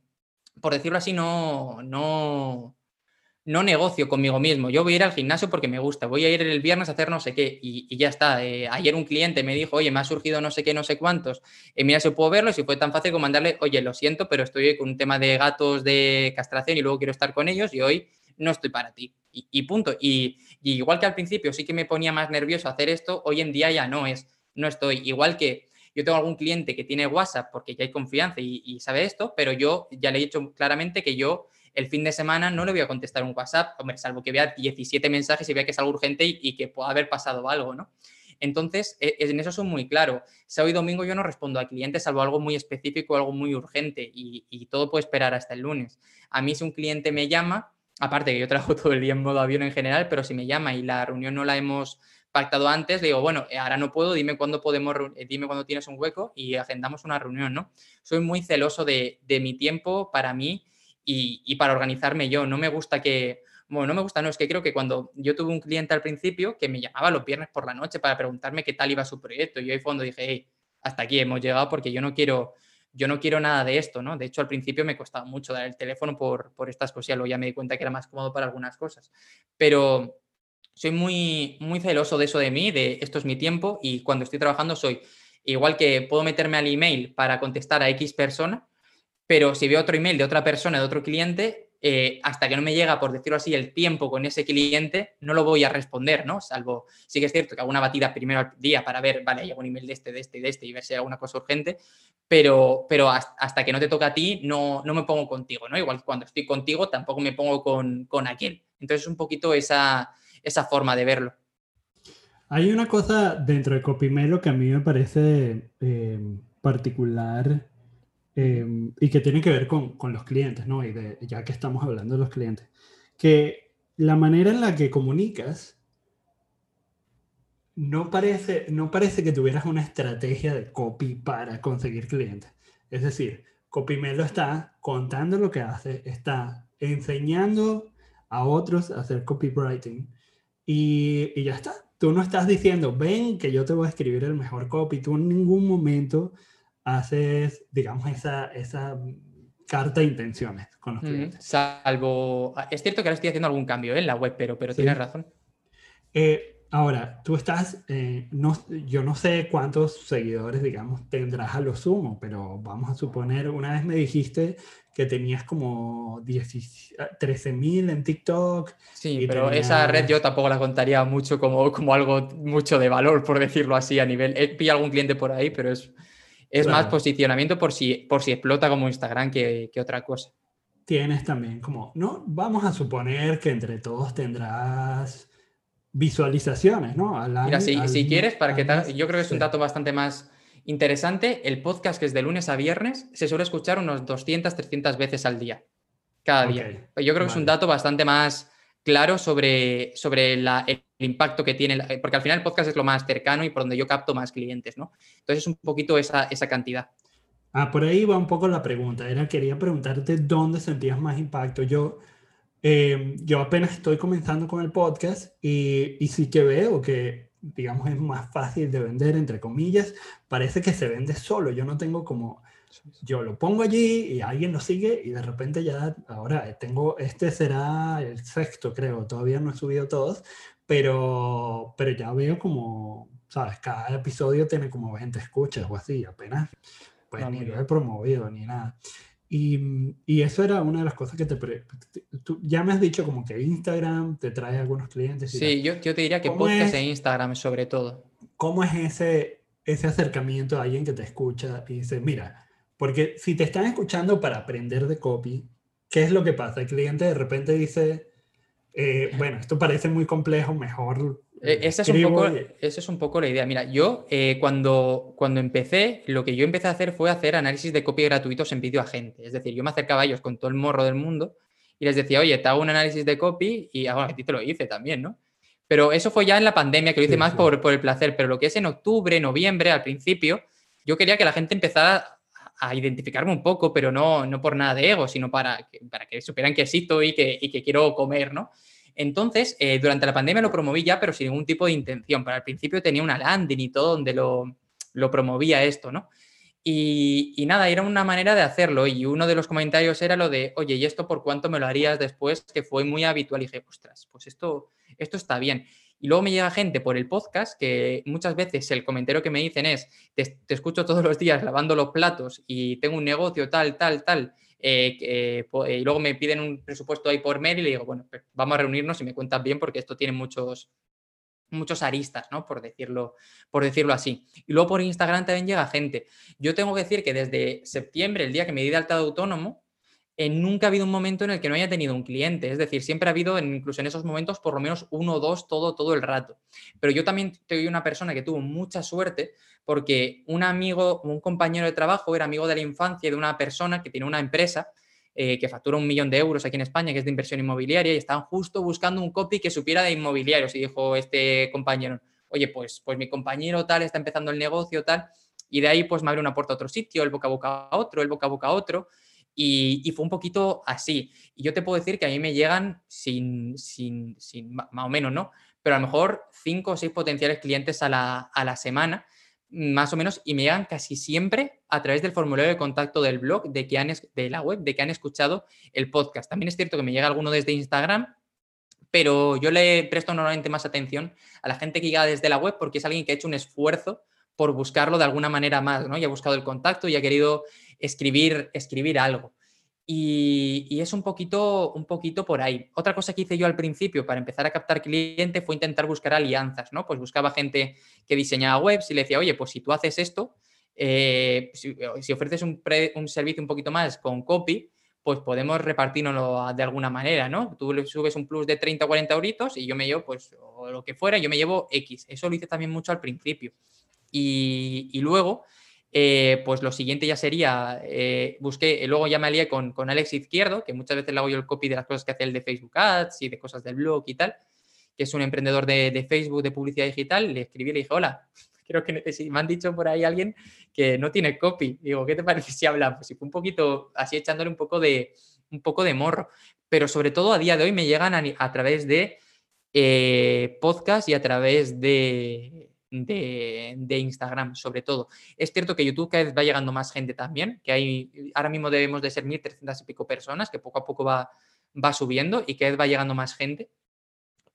por decirlo así, no, no, no negocio conmigo mismo. Yo voy a ir al gimnasio porque me gusta. Voy a ir el viernes a hacer no sé qué y, y ya está. Eh, ayer un cliente me dijo, oye, me ha surgido no sé qué, no sé cuántos. Eh, mira si puedo verlo. Si fue tan fácil como mandarle, oye, lo siento, pero estoy con un tema de gatos de castración y luego quiero estar con ellos y hoy no estoy para ti. Y, y punto. Y, y, igual que al principio sí que me ponía más nervioso hacer esto, hoy en día ya no es. No estoy. Igual que yo tengo algún cliente que tiene WhatsApp porque ya hay confianza y, sabe esto, pero yo ya le he dicho claramente que yo el fin de semana no le voy a contestar un WhatsApp, hombre, salvo que vea 17 mensajes y vea que es algo urgente y, que pueda haber pasado algo, ¿no? Entonces, e, en eso soy muy claro. Sábado y domingo yo no respondo a clientes salvo algo muy específico, algo muy urgente y, y todo puede esperar hasta el lunes. A mí si un cliente me llama, aparte que yo trabajo todo el día en modo avión en general, pero si me llama y la reunión no la hemos pactado antes, le digo, bueno, eh, ahora no puedo, dime cuándo podemos, eh, dime cuándo tienes un hueco y agendamos una reunión, ¿no? Soy muy celoso de, de mi tiempo para mí y, y, para organizarme yo. No me gusta que, bueno, no me gusta, no, es que creo que cuando yo tuve un cliente al principio que me llamaba los viernes por la noche para preguntarme qué tal iba su proyecto, y yo ahí fondo dije, hey, hasta aquí hemos llegado porque yo no quiero, yo no quiero nada de esto, ¿no? De hecho, al principio me costaba mucho dar el teléfono por, por estas cosas, luego ya me di cuenta que era más cómodo para algunas cosas. Pero soy muy, muy celoso de eso de mí, de esto es mi tiempo y cuando estoy trabajando soy igual que puedo meterme al email para contestar a X persona, pero si veo otro email de otra persona, de otro cliente, eh, hasta que no me llega, por decirlo así, el tiempo con ese cliente, no lo voy a responder, ¿no? Salvo, sí que es cierto que hago una batida primero al día para ver, vale, hay un email de este, de este y de este y ver si hay alguna cosa urgente, pero, pero hasta que no te toca a ti, no, no me pongo contigo, ¿no? Igual cuando estoy contigo, tampoco me pongo con, con aquel. Entonces, un poquito esa, esa forma de verlo. Hay una cosa dentro de Copimelo que a mí me parece eh, particular Em, y que tiene que ver con, con, los clientes, ¿no? Y de, ya que estamos hablando de los clientes, que la manera en la que comunicas no parece, no parece que tuvieras una estrategia de copy para conseguir clientes. Es decir, CopyMelo está contando lo que hace, está enseñando a otros a hacer copywriting y, y ya está. Tú no estás diciendo, ven que yo te voy a escribir el mejor copy. Tú en ningún momento haces, digamos, esa, esa carta de intenciones con los clientes. Salvo, ah, es cierto que ahora estoy haciendo algún cambio ¿eh? en la web, pero, pero tienes razón. Eh, ahora, tú estás, eh, no, yo no sé cuántos seguidores, digamos, tendrás a lo sumo, pero vamos a suponer, una vez me dijiste que tenías como 13.000 en TikTok. Sí, pero esa red yo tampoco la contaría mucho como, como algo mucho de valor, por decirlo así, a nivel... He pillado algún cliente por ahí, pero es es más posicionamiento por si, por si explota como Instagram que, otra cosa. Tienes también como, no, vamos a suponer que entre todos tendrás visualizaciones, ¿no? Mira, si, quieres, para que yo creo que es un dato bastante más interesante, el podcast que es de lunes a viernes se suele escuchar unos 200, 300 veces al día, cada día. Yo creo que es un dato bastante más claro sobre, sobre el impacto que tiene, porque al final el podcast es lo más cercano y por donde yo capto más clientes, ¿no? Entonces es un poquito esa, esa cantidad. Ah, por ahí va un poco la pregunta. Era, quería preguntarte dónde sentías más impacto. Yo, eh, yo apenas estoy comenzando con el podcast y, y sí que veo que, digamos, es más fácil de vender, entre comillas. Parece que se vende solo. Yo no tengo como yo lo pongo allí y alguien lo sigue y de repente ya, ahora tengo, este será el sexto creo, todavía no he subido todos, pero, pero ya veo como, sabes, cada episodio tiene como 20 escuchas o así, apenas, pues ni lo he promovido ni nada. Y, y, eso era una de las cosas que te, Tú ya me has dicho como que Instagram te trae algunos clientes. sí, yo, yo, te diría que podcast en Instagram sobre todo. ¿Cómo es ese, ese acercamiento a alguien que te escucha y dice, mira, porque si te están escuchando para aprender de copy, ¿qué es lo que pasa? El cliente de repente dice, eh, bueno, esto parece muy complejo, mejor... E, esa es, un poco, esa es un poco la idea. Mira, yo eh, cuando, cuando empecé, lo que yo empecé a hacer fue hacer análisis de copy gratuitos en vídeo a gente. Es decir, yo me acercaba a ellos con todo el morro del mundo y les decía, oye, te hago un análisis de copy y ahora a ti te lo hice también, ¿no? Pero eso fue ya en la pandemia, que lo hice más Por, por el placer. Pero lo que es en octubre, noviembre, al principio, yo quería que la gente empezara a identificarme un poco, pero no, no por nada de ego, sino para para que supieran que existo y que, y que quiero comer, ¿no? Entonces, eh, durante la pandemia lo promoví ya, pero sin ningún tipo de intención. Para el principio tenía una landing y todo donde lo, lo promovía esto, ¿no? Y, y, nada, era una manera de hacerlo. Y uno de los comentarios era lo de, oye, ¿y esto por cuánto me lo harías después? Que fue muy habitual. Y dije, ostras, pues esto, esto está bien. Y luego me llega gente por el podcast que muchas veces el comentario que me dicen es, te, escucho todos los días lavando los platos y tengo un negocio tal, tal, tal. Eh, eh, y luego me piden un presupuesto ahí por mail y le digo, bueno, pues vamos a reunirnos y me cuentas bien porque esto tiene muchos, muchos aristas, ¿no? Por decirlo, por decirlo así. Y luego por Instagram también llega gente. Yo tengo que decir que desde septiembre, el día que me di de alta de autónomo, eh, nunca ha habido un momento en el que no haya tenido un cliente. Es decir, siempre ha habido, incluso en esos momentos, por lo menos uno o dos todo, todo el rato. Pero yo también soy una persona que tuvo mucha suerte porque un amigo, un compañero de trabajo era amigo de la infancia de una persona que tiene una empresa eh, que factura un millón de euros aquí en España, que es de inversión inmobiliaria, y estaban justo buscando un copy que supiera de inmobiliarios. Y dijo este compañero, oye, pues, pues mi compañero tal está empezando el negocio tal, y de ahí pues me abre una puerta a otro sitio, el boca a boca a otro, el boca a boca a otro. Y, fue un poquito así. Y yo te puedo decir que a mí me llegan sin, sin, sin más o menos, ¿no? Pero a lo mejor cinco o seis potenciales clientes a la, a la semana, más o menos, y me llegan casi siempre a través del formulario de contacto del blog, de, que han, de la web, de que han escuchado el podcast. También es cierto que me llega alguno desde Instagram, pero yo le presto normalmente más atención a la gente que llega desde la web porque es alguien que ha hecho un esfuerzo por buscarlo de alguna manera más, ¿no? Y ha buscado el contacto y ha querido escribir, escribir algo. Y, es un poquito, un poquito por ahí. Otra cosa que hice yo al principio para empezar a captar cliente fue intentar buscar alianzas, ¿no? Pues buscaba gente que diseñaba webs y le decía, oye, pues si tú haces esto, eh, si, ofreces un, un, servicio un poquito más con copy, pues podemos repartirnoslo de alguna manera, ¿no? Tú le subes un plus de 30 o 40 euritos y yo me llevo, pues, o lo que fuera, yo me llevo X. Eso lo hice también mucho al principio. Y luego eh, pues lo siguiente ya sería, eh, busqué, luego ya me alié con, con, Alex Izquierdo, que muchas veces le hago yo el copy de las cosas que hace el de Facebook Ads y de cosas del blog y tal, que es un emprendedor de, Facebook de publicidad digital. Le escribí y le dije, hola, creo que me han dicho por ahí alguien que no tiene copy. Digo, ¿qué te parece si hablamos? Y fue un poquito así echándole un poco de, un poco de morro. Pero sobre todo a día de hoy me llegan a, través de eh, podcast y a través de, de, Instagram, sobre todo. Es cierto que YouTube cada vez va llegando más gente también, que hay, ahora mismo debemos de ser 1.300 y pico personas, que poco a poco va, va subiendo y cada vez va llegando más gente.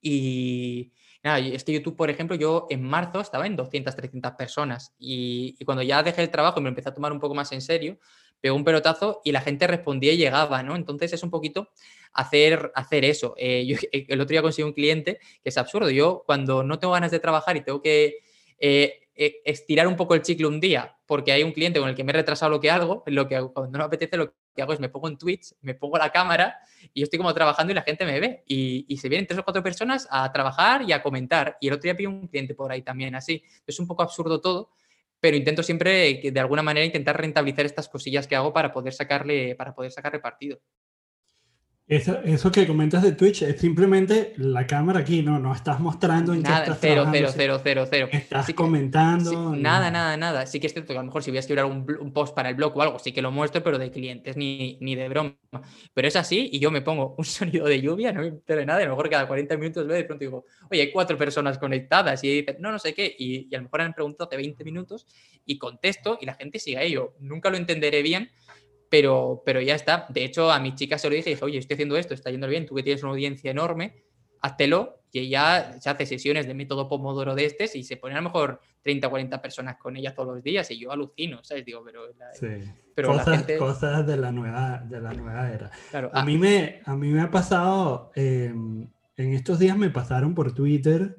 Y este YouTube, por ejemplo, yo en marzo estaba en 200, 300 personas y, y, cuando ya dejé el trabajo y me empecé a tomar un poco más en serio, pegó un pelotazo y la gente respondía y llegaba, ¿no? Entonces es un poquito hacer, hacer eso. Eh, yo, el otro día conseguí un cliente que es absurdo. Yo cuando no tengo ganas de trabajar y tengo que eh, eh, estirar un poco el chicle un día, porque hay un cliente con el que me he retrasado lo que hago, lo que cuando no me apetece lo que hago es me pongo en Twitch, me pongo la cámara y yo estoy como trabajando y la gente me ve. Y, se vienen tres o cuatro personas a trabajar y a comentar. Y el otro día vi un cliente por ahí también, así. Es un poco absurdo todo, pero intento siempre, de alguna manera, intentar rentabilizar estas cosillas que hago para poder sacarle, para poder sacarle partido. Eso, eso, que comentas de Twitch es simplemente la cámara aquí, no, no estás mostrando en nada, qué estás cero, cero, cero, cero, cero. Estás comentando. nada, nada, nada. Sí que es cierto que a lo mejor si voy a escribir un, post para el blog o algo, sí que lo muestro, pero de clientes ni, ni de broma. Pero es así y yo me pongo un sonido de lluvia, no me entero de nada, a lo mejor cada 40 minutos veo de pronto digo, oye, hay cuatro personas conectadas y dicen, no, no sé qué, y, y a lo mejor han preguntado hace 20 minutos y contesto y la gente sigue a ello. Nunca lo entenderé bien, pero, pero ya está. De hecho, a mi chica se lo dije y dije, oye, estoy haciendo esto, está yendo bien, tú que tienes una audiencia enorme, háztelo. Y ella se hace sesiones de método Pomodoro de este y se pone a lo mejor 30 o 40 personas con ella todos los días y yo alucino, ¿sabes? Digo, pero, pero cosas, la gente... cosas de la nueva, de la nueva era. a, ah. mí me, a mí me ha pasado, em, en estos días me pasaron por Twitter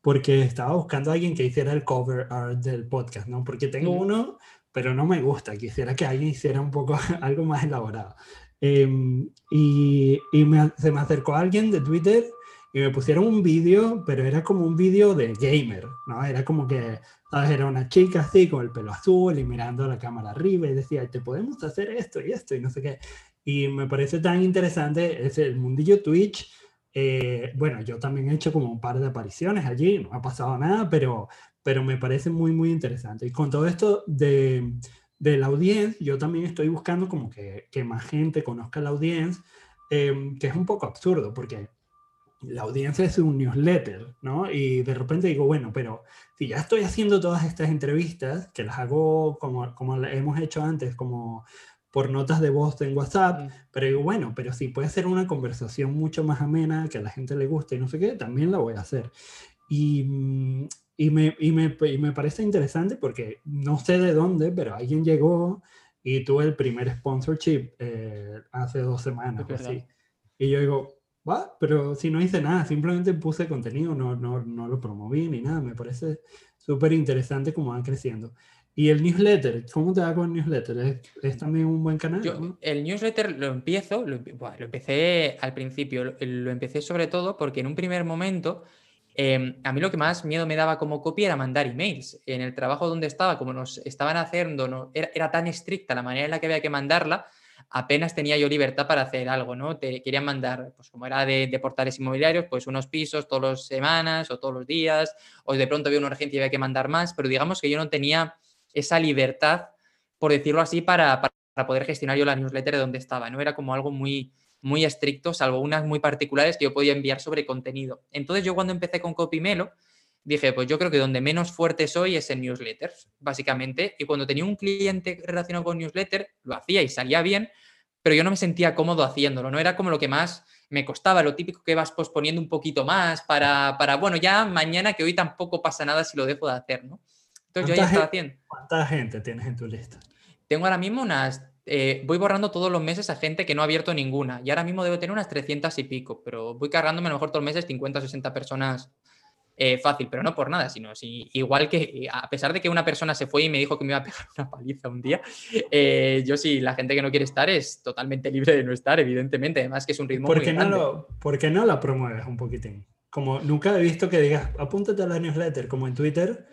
porque estaba buscando a alguien que hiciera el cover art del podcast, ¿no? Porque tengo uno pero no me gusta. Quisiera que alguien hiciera un poco algo más elaborado. Em, y, y se me acercó alguien de Twitter y me pusieron un vídeo, pero era como un vídeo de gamer, ¿no? Era como que, ¿sabes? Era una chica así con el pelo azul y mirando la cámara arriba y decía, te podemos hacer esto y esto y no sé qué. Y me parece tan interesante, es el mundillo Twitch. Eh, bueno, yo también he hecho como un par de apariciones allí, no ha pasado nada, pero, pero me parece muy, muy interesante. Y con todo esto de, de la audiencia, yo también estoy buscando como que, que más gente conozca la audiencia, em, que es un poco absurdo, porque la audiencia es un newsletter, ¿no? Y de repente digo, bueno, pero si ya estoy haciendo todas estas entrevistas, que las hago como, como hemos hecho antes, como por notas de voz en WhatsApp, pero digo, bueno, pero si puede ser una conversación mucho más amena, que a la gente le guste y no sé qué, también la voy a hacer. Y, mm, y me, y me, y me parece interesante porque no sé de dónde, pero alguien llegó y tuve el primer sponsorship eh, hace dos semanas o así. Y yo digo, va, pero si no hice nada, simplemente puse contenido, no, no, no lo promoví ni nada. Me parece súper interesante cómo van creciendo. ¿Y el newsletter? ¿Cómo te va con el newsletter? ¿Es, también un buen canal? Yo, el newsletter lo empiezo, lo, lo, empecé al principio, lo, lo, empecé sobre todo porque en un primer momento Em, a mí lo que más miedo me daba como copia era mandar emails. En el trabajo donde estaba, como nos estaban haciendo, no, era, tan estricta la manera en la que había que mandarla, apenas tenía yo libertad para hacer algo, ¿no? Te querían mandar, pues como era de, portales inmobiliarios, pues unos pisos todas las semanas o todos los días, o de pronto había una urgencia y había que mandar más, pero digamos que yo no tenía esa libertad, por decirlo así, para, para poder gestionar yo la newsletter de donde estaba, ¿no? Era como algo muy, muy estrictos, salvo unas muy particulares que yo podía enviar sobre contenido. Entonces yo cuando empecé con Copymelo, dije, pues yo creo que donde menos fuerte soy es en newsletters, básicamente. Y cuando tenía un cliente relacionado con newsletter, lo hacía y salía bien, pero yo no me sentía cómodo haciéndolo, no era como lo que más me costaba, lo típico que vas posponiendo un poquito más para, para bueno, ya mañana que hoy tampoco pasa nada si lo dejo de hacer, ¿no? Entonces yo ya estaba haciendo. ¿Cuánta gente tienes en tu lista? Tengo ahora mismo unas eh, voy borrando todos los meses a gente que no ha abierto ninguna. Y ahora mismo debo tener unas 300 y pico, pero voy cargándome a lo mejor todos los meses 50 o 60 personas eh, fácil, pero no por nada, sino si, igual que a pesar de que una persona se fue y me dijo que me iba a pegar una paliza un día, eh, yo sí, la gente que no quiere estar es totalmente libre de no estar, evidentemente, además que es un ritmo ¿Por muy no grande. lo, ¿Por qué no la promueves un poquitín? Como nunca he visto que digas, apúntate a la newsletter, como en Twitter.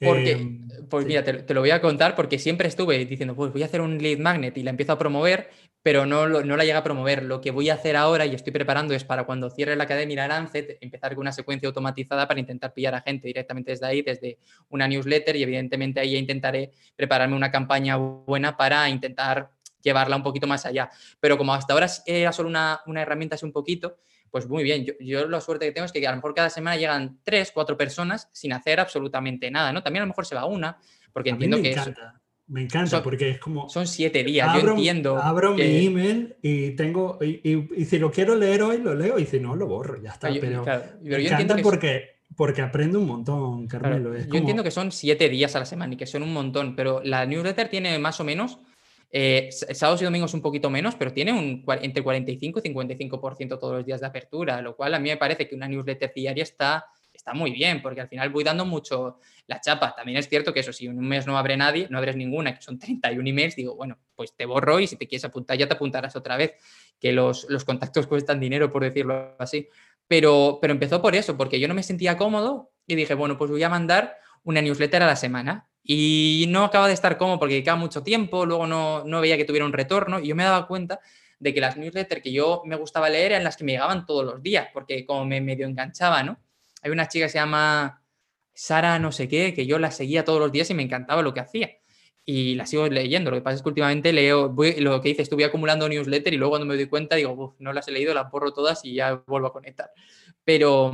Porque, eh, pues sí. mira, te, te lo voy a contar porque siempre estuve diciendo, pues voy a hacer un lead magnet y la empiezo a promover, pero no, no la llega a promover. Lo que voy a hacer ahora y estoy preparando es para cuando cierre la academia Lancet, empezar con una secuencia automatizada para intentar pillar a gente directamente desde ahí, desde una newsletter y evidentemente ahí ya intentaré prepararme una campaña buena para intentar llevarla un poquito más allá. Pero como hasta ahora era solo una, una herramienta así un poquito, pues muy bien. Yo, yo la suerte que tengo es que a lo mejor cada semana llegan tres, cuatro personas sin hacer absolutamente nada, ¿no? También a lo mejor se va una, porque a mí entiendo me que es- encanta. Me encanta son- porque es como... son siete días. yo abro, entiendo. abro que- mi email y tengo... Y, y- y si lo quiero leer hoy, lo leo. Y si no, lo borro. Ya está. yo- pero claro, pero me yo encanta porque, porque aprendo un montón, Claro, Carmelo. yo entiendo que son siete días a la semana y que son un montón, pero la newsletter tiene más o menos, eh, sábados y domingos un poquito menos, pero tiene un, entre 45 y 55% todos los días de apertura, lo cual a mí me parece que una newsletter diaria está, está muy bien, porque al final voy dando mucho la chapa. También es cierto que eso, si en un mes no abre nadie, no abres ninguna, que son 31 emails, digo, bueno, pues te borro y si te quieres apuntar ya te apuntarás otra vez, que los, los contactos cuestan dinero, por decirlo así. Pero, pero empezó por eso, porque yo no me sentía cómodo y dije, bueno, pues voy a mandar una newsletter a la semana. Y no acaba de estar cómodo porque queda mucho tiempo, luego no, no veía que tuviera un retorno y yo me daba cuenta de que las newsletters que yo me gustaba leer eran las que me llegaban todos los días, porque como me medio enganchaba, ¿no? Hay una chica que se llama Sara no sé qué, que yo la seguía todos los días y me encantaba lo que hacía. Y la sigo leyendo. Lo que pasa es que últimamente leo, voy- lo que dice, estuve acumulando newsletter y luego cuando me doy cuenta digo, "Uf, no las he leído, las borro todas y ya vuelvo a conectar. Pero,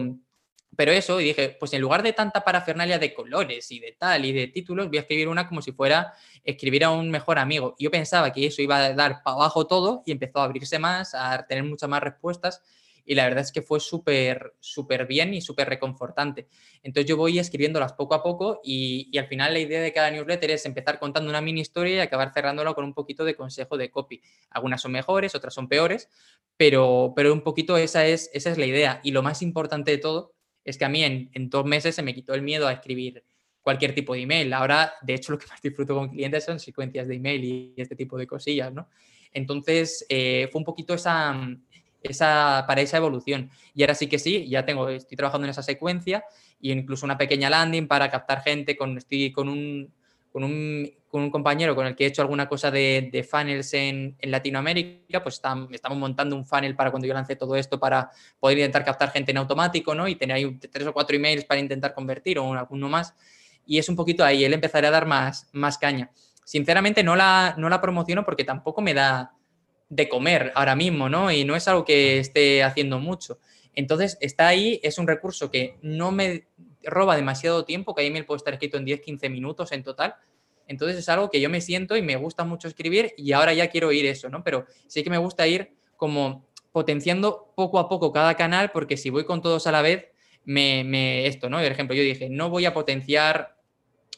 pero eso, y dije, pues en lugar de tanta parafernalia de colores y de tal y de títulos, voy a escribir una como si fuera escribir a un mejor amigo. Yo pensaba que eso iba a dar para abajo todo y empezó a abrirse más, a tener muchas más respuestas. Y la verdad es que fue súper, súper bien y súper reconfortante. Entonces yo voy escribiéndolas poco a poco y, y al final la idea de cada newsletter es empezar contando una mini historia y acabar cerrándola con un poquito de consejo de copy. Algunas son mejores, otras son peores, pero, pero un poquito esa es, esa es la idea. Y lo más importante de todo es que a mí en, dos meses se me quitó el miedo a escribir cualquier tipo de email. Ahora, de hecho, lo que más disfruto con clientes son secuencias de email y este tipo de cosillas, ¿no? Entonces, eh, fue un poquito esa, para esa evolución. Y ahora sí que sí, ya tengo, estoy trabajando en esa secuencia y incluso una pequeña landing para captar gente. Con, estoy con un, con un, con un compañero con el que he hecho alguna cosa de, de funnels en, en, Latinoamérica, pues estamos, montando un funnel para cuando yo lance todo esto para poder intentar captar gente en automático, ¿no? Y tener ahí tres o cuatro emails para intentar convertir o alguno más. Y es un poquito ahí, él empezará a dar más, más caña. Sinceramente no la, no la promociono porque tampoco me da de comer ahora mismo, ¿no? Y no es algo que esté haciendo mucho. Entonces, está ahí, es un recurso que no me roba demasiado tiempo, que ahí me puede estar escrito en 10-15 minutos en total. Entonces, es algo que yo me siento y me gusta mucho escribir y ahora ya quiero ir eso, ¿no? Pero sí que me gusta ir como potenciando poco a poco cada canal, porque si voy con todos a la vez, me, me esto, ¿no? Por ejemplo, yo dije, no voy a potenciar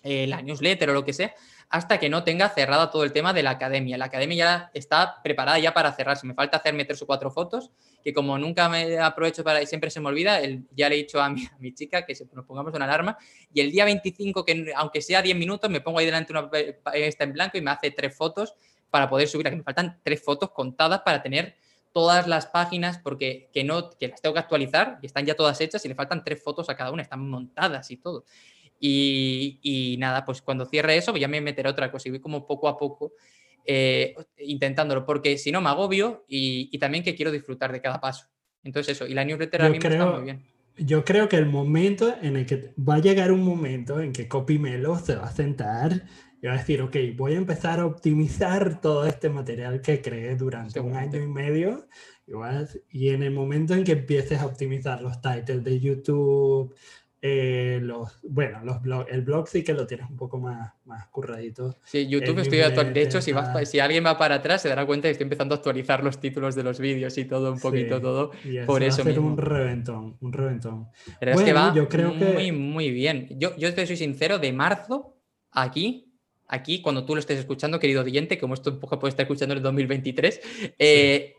eh, la newsletter o lo que sea, hasta que no tenga cerrada todo el tema de la academia. La academia ya está preparada ya para cerrarse. Me falta hacerme tres o cuatro fotos, que como nunca me aprovecho para y siempre se me olvida, el, ya le he dicho a mi, chica que nos pongamos una alarma y el día 25, que aunque sea 10 minutos, me pongo ahí delante una esta en blanco y me hace tres fotos para poder subir. Aquí me faltan tres fotos contadas para tener todas las páginas porque que no que las tengo que actualizar y están ya todas hechas y le faltan tres fotos a cada una, están montadas y todo. Y, y, nada, pues cuando cierre eso, ya me meteré otra cosa y voy como poco a poco eh, intentándolo, porque si no me agobio y, y, también que quiero disfrutar de cada paso. Entonces eso, y la newsletter yo a mí creo, está muy bien. Yo creo que el momento en el que va a llegar un momento en que Copymelo se va a sentar y va a decir, ok, voy a empezar a optimizar todo este material que creé durante un año y medio. Y en el momento en que empieces a optimizar los titles de YouTube, eh, los, bueno, los blog, el blog sí que lo tienes un poco más, más curradito. Sí, YouTube estoy actual. De hecho, si, vas, si, alguien va para atrás, se dará cuenta que estoy empezando a actualizar los títulos de los vídeos y todo, un poquito sí, todo. Y eso por va eso a ser mismo. un reventón, un reventón. Pero bueno, es que va yo creo muy, que... muy bien. Yo, yo te soy sincero, de marzo aquí aquí, cuando tú lo estés escuchando, querido oyente, como esto un poco puede estar escuchando en el 2023, eh,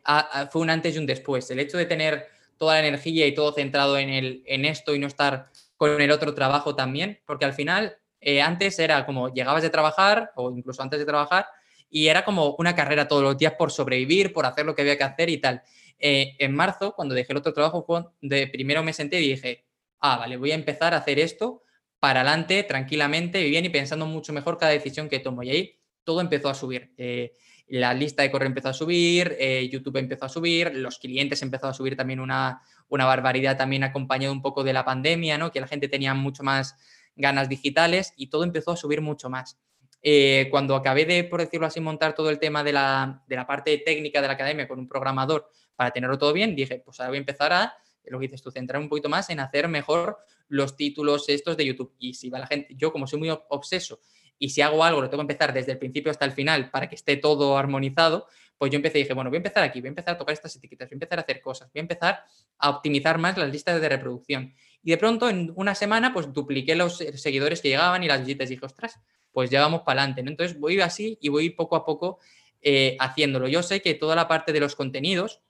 fue un antes y un después. El hecho de tener toda la energía y todo centrado en, el, en esto y no estar con el otro trabajo también, porque al final eh, antes era como llegabas de trabajar o incluso antes de trabajar y era como una carrera todos los días por sobrevivir, por hacer lo que había que hacer y tal. Eh, en marzo, cuando dejé el otro trabajo, de primero me senté y dije, ah, vale, voy a empezar a hacer esto para adelante, tranquilamente, bien y pensando mucho mejor cada decisión que tomo. Y ahí todo empezó a subir. Eh, la lista de correo empezó a subir, eh, YouTube empezó a subir, los clientes empezó a subir también una, una barbaridad, también acompañado un poco de la pandemia, ¿no? que la gente tenía mucho más ganas digitales y todo empezó a subir mucho más. Eh, cuando acabé de, por decirlo así, montar todo el tema de la, de la parte técnica de la academia con un programador para tenerlo todo bien, dije, pues ahora voy a empezar a, lo que dices tú, centrar un poquito más en hacer mejor los títulos estos de YouTube. Y si va la gente, yo como soy muy obseso y si hago algo lo tengo que empezar desde el principio hasta el final para que esté todo armonizado, pues yo empecé y dije, bueno, voy a empezar aquí, voy a empezar a tocar estas etiquetas, voy a empezar a hacer cosas, voy a empezar a optimizar más las listas de reproducción. Y de pronto en una semana pues dupliqué los seguidores que llegaban y las visitas y dije, ostras, pues ya vamos para adelante. Entonces voy así y voy poco a poco eh, haciéndolo. Yo sé que toda la parte de los contenidos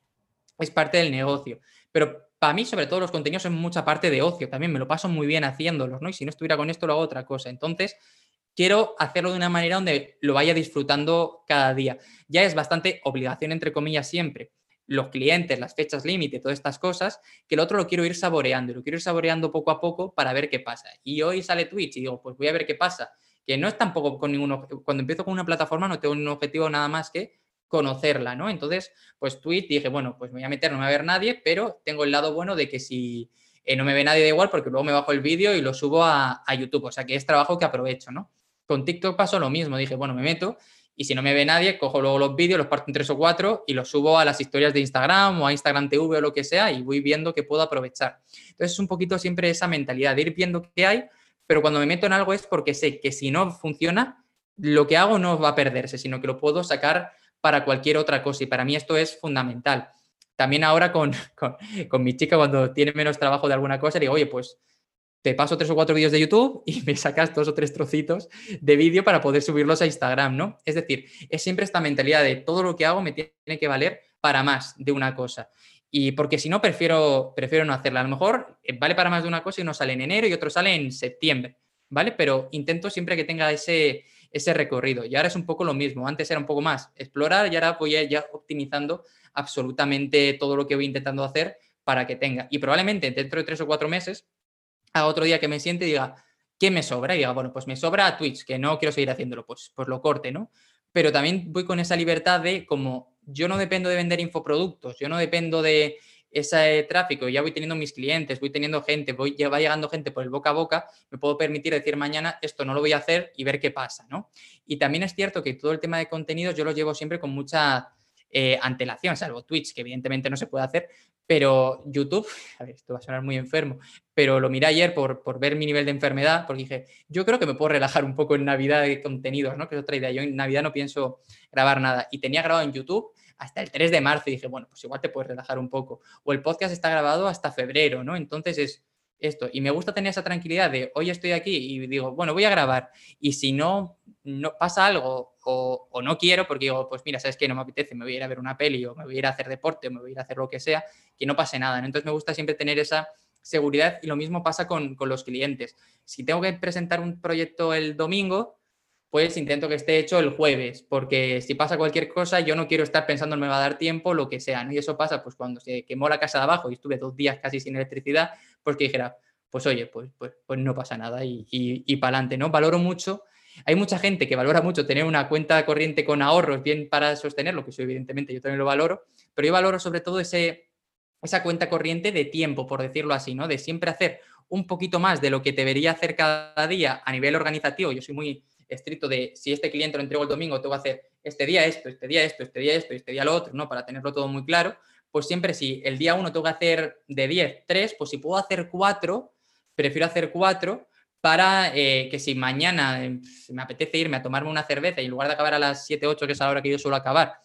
es parte del negocio, pero para mí, sobre todo, los contenidos son mucha parte de ocio. También me lo paso muy bien haciéndolos, ¿no? Y si no estuviera con esto, lo hago otra cosa. Entonces, quiero hacerlo de una manera donde lo vaya disfrutando cada día. Ya es bastante obligación, entre comillas, siempre. Los clientes, las fechas límite, todas estas cosas, que el otro lo quiero ir saboreando, lo quiero ir saboreando poco a poco para ver qué pasa. Y hoy sale Twitch y digo, pues voy a ver qué pasa. Que no es tampoco con ninguno, cuando empiezo con una plataforma no tengo un objetivo nada más que conocerla, ¿no? Entonces, pues Twitch dije, bueno, pues me voy a meter, no me va a ver nadie, pero tengo el lado bueno de que si eh, no me ve nadie da igual porque luego me bajo el vídeo y lo subo a, a YouTube, o sea que es trabajo que aprovecho, ¿no? Con TikTok pasó lo mismo, dije, bueno, me meto y si no me ve nadie, cojo luego los vídeos, los parto en tres o cuatro y los subo a las historias de Instagram o a Instagram TV o lo que sea y voy viendo que puedo aprovechar. Entonces es un poquito siempre esa mentalidad de ir viendo qué hay, pero cuando me meto en algo es porque sé que si no funciona, lo que hago no va a perderse, sino que lo puedo sacar para cualquier otra cosa y para mí esto es fundamental. También ahora con, con, con mi chica cuando tiene menos trabajo de alguna cosa, digo, oye, pues te paso tres o cuatro vídeos de YouTube y me sacas dos o tres trocitos de vídeo para poder subirlos a Instagram, ¿no? Es decir, es siempre esta mentalidad de todo lo que hago me tiene que valer para más de una cosa. Y porque si no, prefiero, prefiero no hacerla. A lo mejor eh, vale para más de una cosa y uno sale en enero y otro sale en septiembre, ¿vale? Pero intento siempre que tenga ese, ese recorrido. Y ahora es un poco lo mismo. Antes era un poco más explorar y ahora voy ya optimizando absolutamente todo lo que voy intentando hacer para que tenga. Y probablemente dentro de tres o cuatro meses a otro día que me siente y diga, ¿qué me sobra? Y diga, bueno, pues me sobra Twitch, que no quiero seguir haciéndolo, pues, pues lo corte, ¿no? Pero también voy con esa libertad de como yo no dependo de vender infoproductos, yo no dependo de ese tráfico, ya voy teniendo mis clientes, voy teniendo gente, voy, ya va llegando gente por el boca a boca, me puedo permitir decir mañana esto no lo voy a hacer y ver qué pasa, ¿no? Y también es cierto que todo el tema de contenidos yo lo llevo siempre con mucha eh, antelación, salvo Twitch, que evidentemente no se puede hacer, pero YouTube, a ver, esto va a sonar muy enfermo, pero lo miré ayer por, por, ver mi nivel de enfermedad, porque dije, yo creo que me puedo relajar un poco en Navidad de contenidos, ¿no? Que es otra idea. Yo en Navidad no pienso grabar nada. Y tenía grabado en YouTube hasta el 3 de marzo y dije, bueno, pues igual te puedes relajar un poco. O el podcast está grabado hasta febrero, ¿no? Entonces es esto. Y me gusta tener esa tranquilidad de hoy estoy aquí y digo, bueno, voy a grabar. Y si no, no pasa algo o, o no quiero, porque digo, pues mira, sabes que no me apetece, me voy a ir a ver una peli o me voy a ir a hacer deporte o me voy a ir a hacer lo que sea, que no pase nada. Entonces me gusta siempre tener esa seguridad y lo mismo pasa con, con los clientes. Si tengo que presentar un proyecto el domingo, pues intento que esté hecho el jueves, porque si pasa cualquier cosa, yo no quiero estar pensando en me va a dar tiempo, lo que sea, ¿no? Y eso pasa pues cuando se quemó la casa de abajo y estuve dos días casi sin electricidad, pues que dijera, pues oye, pues, pues, pues no pasa nada y, y, y para adelante, ¿no? Valoro mucho, hay mucha gente que valora mucho tener una cuenta corriente con ahorros bien para sostenerlo, que eso evidentemente yo también lo valoro, pero yo valoro sobre todo ese, esa cuenta corriente de tiempo, por decirlo así, ¿no? De siempre hacer un poquito más de lo que debería hacer cada día a nivel organizativo. Yo soy muy estricto de si este cliente lo entrego el domingo, tengo que hacer este día esto, este día esto, este día esto, este día lo otro, ¿no? Para tenerlo todo muy claro. Pues siempre si el día uno tengo que hacer de 10, 3, pues si puedo hacer 4, prefiero hacer 4 para eh, que si mañana eh, me apetece irme a tomarme una cerveza y en lugar de acabar a las 7, 8, que es la hora que yo suelo acabar,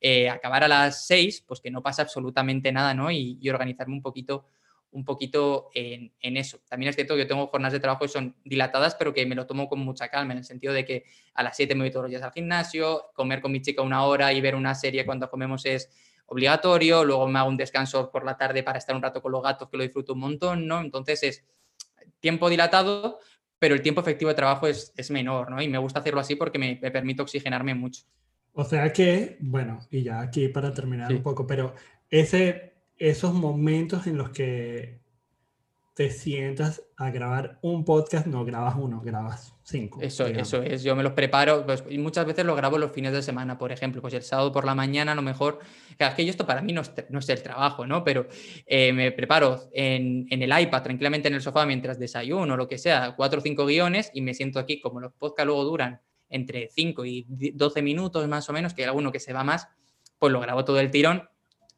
eh, acabar a las 6, pues que no pasa absolutamente nada, ¿no? Y, organizarme un poquito, un poquito en, eso. También es cierto que yo tengo jornadas de trabajo que son dilatadas, pero que me lo tomo con mucha calma, en el sentido de que a las 7 me voy todos los días al gimnasio, comer con mi chica una hora y ver una serie cuando comemos es obligatorio, luego me hago un descanso por la tarde para estar un rato con los gatos, que lo disfruto un montón, ¿no? Entonces es tiempo dilatado, pero el tiempo efectivo de trabajo es, menor, ¿no? Y me gusta hacerlo así porque me, me permite oxigenarme mucho. O sea que, bueno, y ya aquí para terminar un poco, pero ese, esos momentos en los que te sientas a grabar un podcast, no grabas uno, grabas cinco. Eso, eso es, yo me los preparo, pues, y muchas veces lo grabo los fines de semana, por ejemplo, pues el sábado por la mañana a lo mejor, es que esto para mí no es, el trabajo, ¿no? Pero eh, me preparo en, en, el iPad tranquilamente en el sofá mientras desayuno lo que sea, cuatro o cinco guiones y me siento aquí, como los podcasts luego duran entre 5 y 12 minutos más o menos, que hay alguno que se va más, pues lo grabo todo el tirón.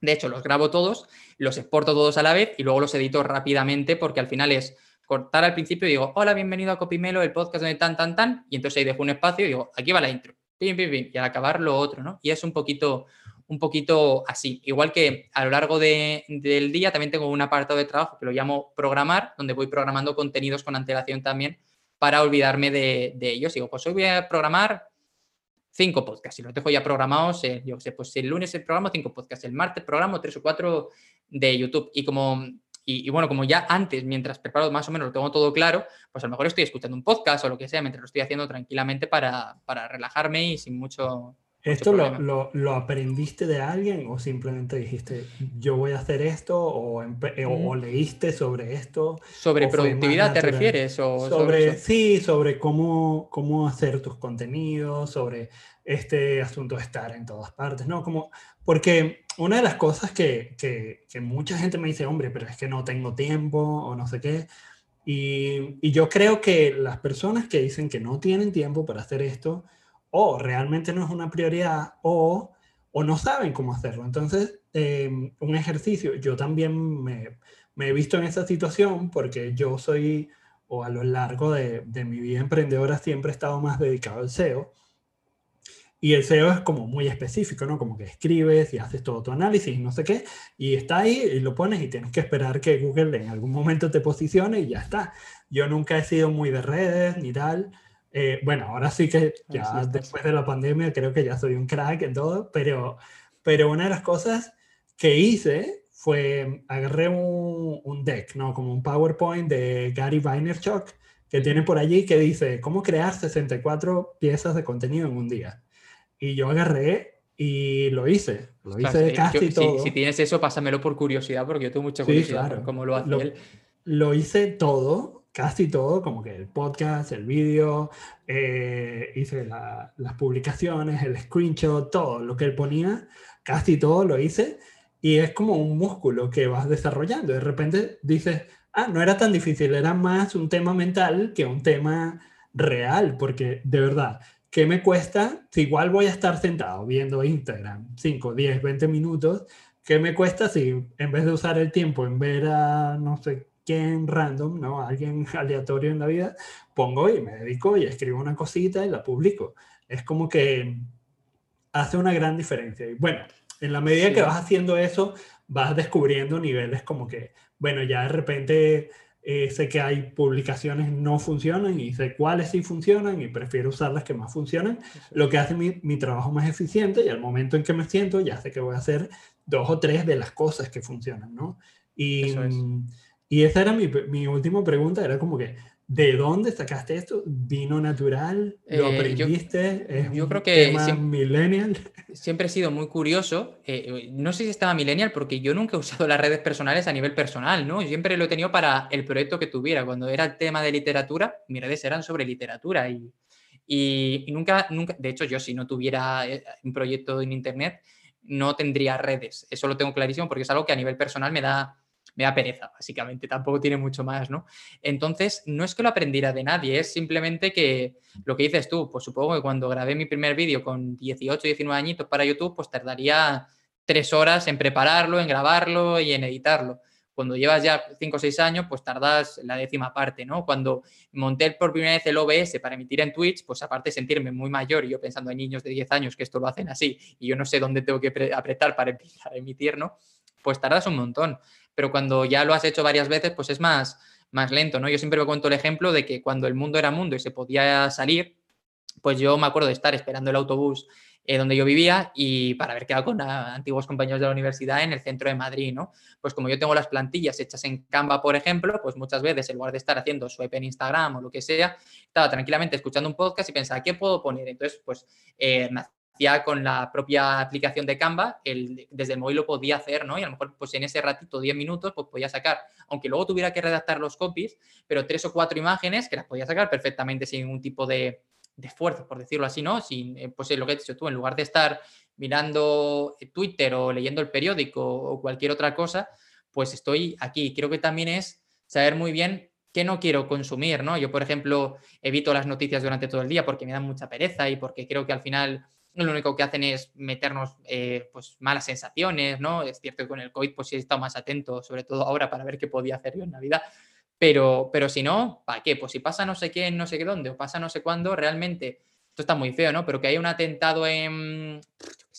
De hecho, los grabo todos, los exporto todos a la vez y luego los edito rápidamente porque al final es cortar al principio y digo, hola, bienvenido a Copimelo, el podcast de tan, tan, tan, y entonces ahí dejo un espacio y digo, aquí va la intro, pim, pim, pim, y al acabar lo otro, ¿no? Y es un poquito, un poquito así. Igual que a lo largo del día también tengo un apartado de trabajo que lo llamo programar, donde voy programando contenidos con antelación también para olvidarme de, ellos. Digo, pues hoy voy a programar cinco podcasts y los dejo ya programados. Eh, yo sé, pues el lunes el programa cinco podcasts, el martes programo tres o cuatro de YouTube. Y como, y, bueno, como ya antes, mientras preparo más o menos lo tengo todo claro, pues a lo mejor estoy escuchando un podcast o lo que sea, mientras lo estoy haciendo tranquilamente para, para relajarme y sin mucho, ¿Esto lo, lo, aprendiste de alguien o simplemente dijiste, yo voy a hacer esto o, eh, o, leíste sobre esto? ¿Sobre productividad te refieres? O sobre, sí, sobre cómo, cómo hacer tus contenidos, sobre este asunto de estar en todas partes, ¿no? Como, porque una de las cosas que, que, que mucha gente me dice, hombre, pero es que no tengo tiempo o no sé qué, y, y yo creo que las personas que dicen que no tienen tiempo para hacer esto, o realmente no es una prioridad o, o no saben cómo hacerlo. Entonces, em, un ejercicio, yo también me, he visto en esa situación porque yo soy, o a lo largo de, de, mi vida emprendedora, siempre he estado más dedicado al SEO. Y el SEO es como muy específico, ¿no? Como que escribes y haces todo tu análisis, no sé qué, y está ahí y lo pones y tienes que esperar que Google en algún momento te posicione y ya está. Yo nunca he sido muy de redes ni tal. Eh, bueno, ahora sí que ya después de la pandemia creo que ya soy un crack en todo, pero, pero una de las cosas que hice fue agarré un, un deck, ¿no? Como un PowerPoint de Gary Vaynerchuk que tiene por allí que dice cómo crear 64 piezas de contenido en un día. Y yo agarré y lo hice, lo hice casi todo. Si, tienes eso, pásamelo por curiosidad, porque yo tengo mucha curiosidad claro. cómo lo hace lo, él. Lo hice todo casi todo, como que el podcast, el vídeo, eh, hice las publicaciones, el screenshot, todo lo que él ponía, casi todo lo hice. Y es como un músculo que vas desarrollando. De repente dices, ah, no era tan difícil, era más un tema mental que un tema real, porque de verdad, ¿qué me cuesta? Si igual voy a estar sentado viendo Instagram 5, 10, 20 minutos, ¿qué me cuesta si en vez de usar el tiempo en ver a, no sé, quien random, ¿no? Alguien aleatorio en la vida, pongo y me dedico y escribo una cosita y la publico. Es como que hace una gran diferencia. Y bueno, en la medida que vas haciendo eso, vas descubriendo niveles como que, bueno, ya de repente eh, sé que hay publicaciones no funcionan y sé cuáles sí funcionan y prefiero usar las que más funcionan, lo que hace mi, mi trabajo más eficiente y al momento en que me siento ya sé que voy a hacer dos o tres de las cosas que funcionan, ¿no? Y, y esa era mi, mi, última pregunta, era como que, ¿de dónde sacaste esto? ¿Vino natural? ¿Lo eh, aprendiste? yo, ¿Es yo creo que tema siempre, millennial? Siempre he sido muy curioso. Eh, no sé si estaba millennial porque yo nunca he usado las redes personales a nivel personal, ¿no? Siempre lo he tenido para el proyecto que tuviera. Cuando era el tema de literatura, mis redes eran sobre literatura y, y, y nunca, nunca, de hecho, yo si no tuviera eh, un proyecto en Internet, no tendría redes. Eso lo tengo clarísimo porque es algo que a nivel personal me da me da pereza, básicamente, tampoco tiene mucho más, ¿no? Entonces, no es que lo aprendiera de nadie, es simplemente que lo que dices tú, pues supongo que cuando grabé mi primer vídeo con 18, 19 añitos para YouTube, pues tardaría tres horas en prepararlo, en grabarlo y en editarlo. Cuando llevas ya 5 o 6 años, pues tardas la décima parte, ¿no? Cuando monté por primera vez el OBS para emitir en Twitch, pues aparte de sentirme muy mayor y yo pensando en niños de 10 años que esto lo hacen así y yo no sé dónde tengo que apretar para empezar a emitir, ¿no? pues tardas un montón. Pero cuando ya lo has hecho varias veces, pues es más, más lento, ¿no? Yo siempre me cuento el ejemplo de que cuando el mundo era mundo y se podía salir, pues yo me acuerdo de estar esperando el autobús eh, donde yo vivía y para haber quedado con antiguos compañeros de la universidad en el centro de Madrid, ¿no? Pues como yo tengo las plantillas hechas en Canva, por ejemplo, pues muchas veces en lugar de estar haciendo swipe en Instagram o lo que sea, estaba tranquilamente escuchando un podcast y pensaba, ¿qué puedo poner? Entonces, pues eh, me hacía con la propia aplicación de Canva, el, desde el móvil lo podía hacer, ¿no? Y a lo mejor, pues en ese ratito, 10 minutos, pues podía sacar, aunque luego tuviera que redactar los copies, pero tres o cuatro imágenes que las podía sacar perfectamente sin ningún tipo de, de esfuerzo, por decirlo así, ¿no? Sin, eh, pues lo que has dicho tú, en lugar de estar mirando eh, Twitter o leyendo el periódico o cualquier otra cosa, pues estoy aquí. Creo que también es saber muy bien qué no quiero consumir, ¿no? Yo, por ejemplo, evito las noticias durante todo el día porque me dan mucha pereza y porque creo que al final lo único que hacen es meternos eh, pues malas sensaciones, ¿no? Es cierto que con el COVID pues he estado más atento, sobre todo ahora para ver qué podía hacer yo en Navidad, pero, pero si no, ¿para qué? Pues si pasa no sé qué, no sé qué dónde, o pasa no sé cuándo, realmente, esto está muy feo, ¿no? Pero que hay un atentado en,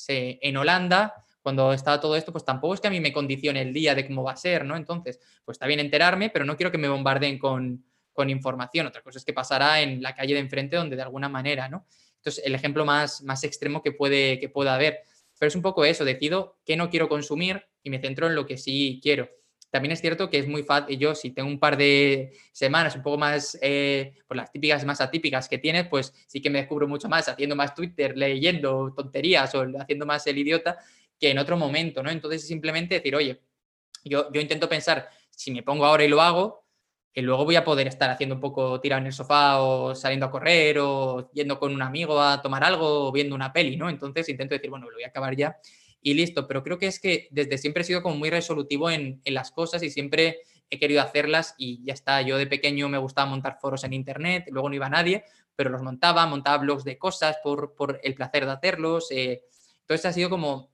en Holanda, cuando estaba todo esto, pues tampoco es que a mí me condicione el día de cómo va a ser, ¿no? Entonces, pues está bien enterarme, pero no quiero que me bombardeen con, con información. Otra cosa es que pasará en la calle de enfrente, donde de alguna manera, ¿no? Entonces, el ejemplo más, más extremo que, puede, que pueda haber. Pero es un poco eso, decido qué no quiero consumir y me centro en lo que sí quiero. También es cierto que es muy fácil, yo si tengo un par de semanas un poco más, eh, por las típicas más atípicas que tienes, pues sí que me descubro mucho más haciendo más Twitter, leyendo tonterías o haciendo más el idiota que en otro momento, ¿no? Entonces simplemente decir, oye, yo, yo intento pensar, si me pongo ahora y lo hago, que luego voy a poder estar haciendo un poco tirado en el sofá o saliendo a correr o yendo con un amigo a tomar algo o viendo una peli, ¿no? Entonces intento decir, bueno, lo voy a acabar ya y listo. Pero creo que es que desde siempre he sido como muy resolutivo en, las cosas y siempre he querido hacerlas y ya está. Yo de pequeño me gustaba montar foros en internet, luego no iba nadie, pero los montaba, montaba blogs de cosas por, el placer de hacerlos. Eh. Entonces ha sido como,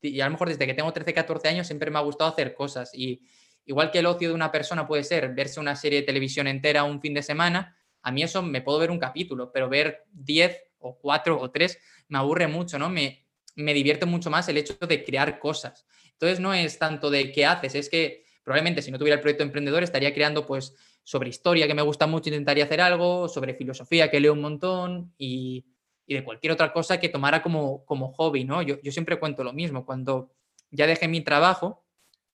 y a lo mejor desde que tengo 13, 14 años siempre me ha gustado hacer cosas. Y igual que el ocio de una persona puede ser verse una serie de televisión entera un fin de semana, a mí eso me puedo ver un capítulo, pero ver 10 o 4 o 3 me aburre mucho, ¿no? Me, me divierte mucho más el hecho de crear cosas. Entonces no es tanto de qué haces, es que probablemente si no tuviera el proyecto emprendedor estaría creando pues sobre historia que me gusta mucho, intentaría hacer algo, sobre filosofía que leo un montón y, de cualquier otra cosa que tomara como, como hobby, ¿no? Yo, yo siempre cuento lo mismo, cuando ya dejé mi trabajo,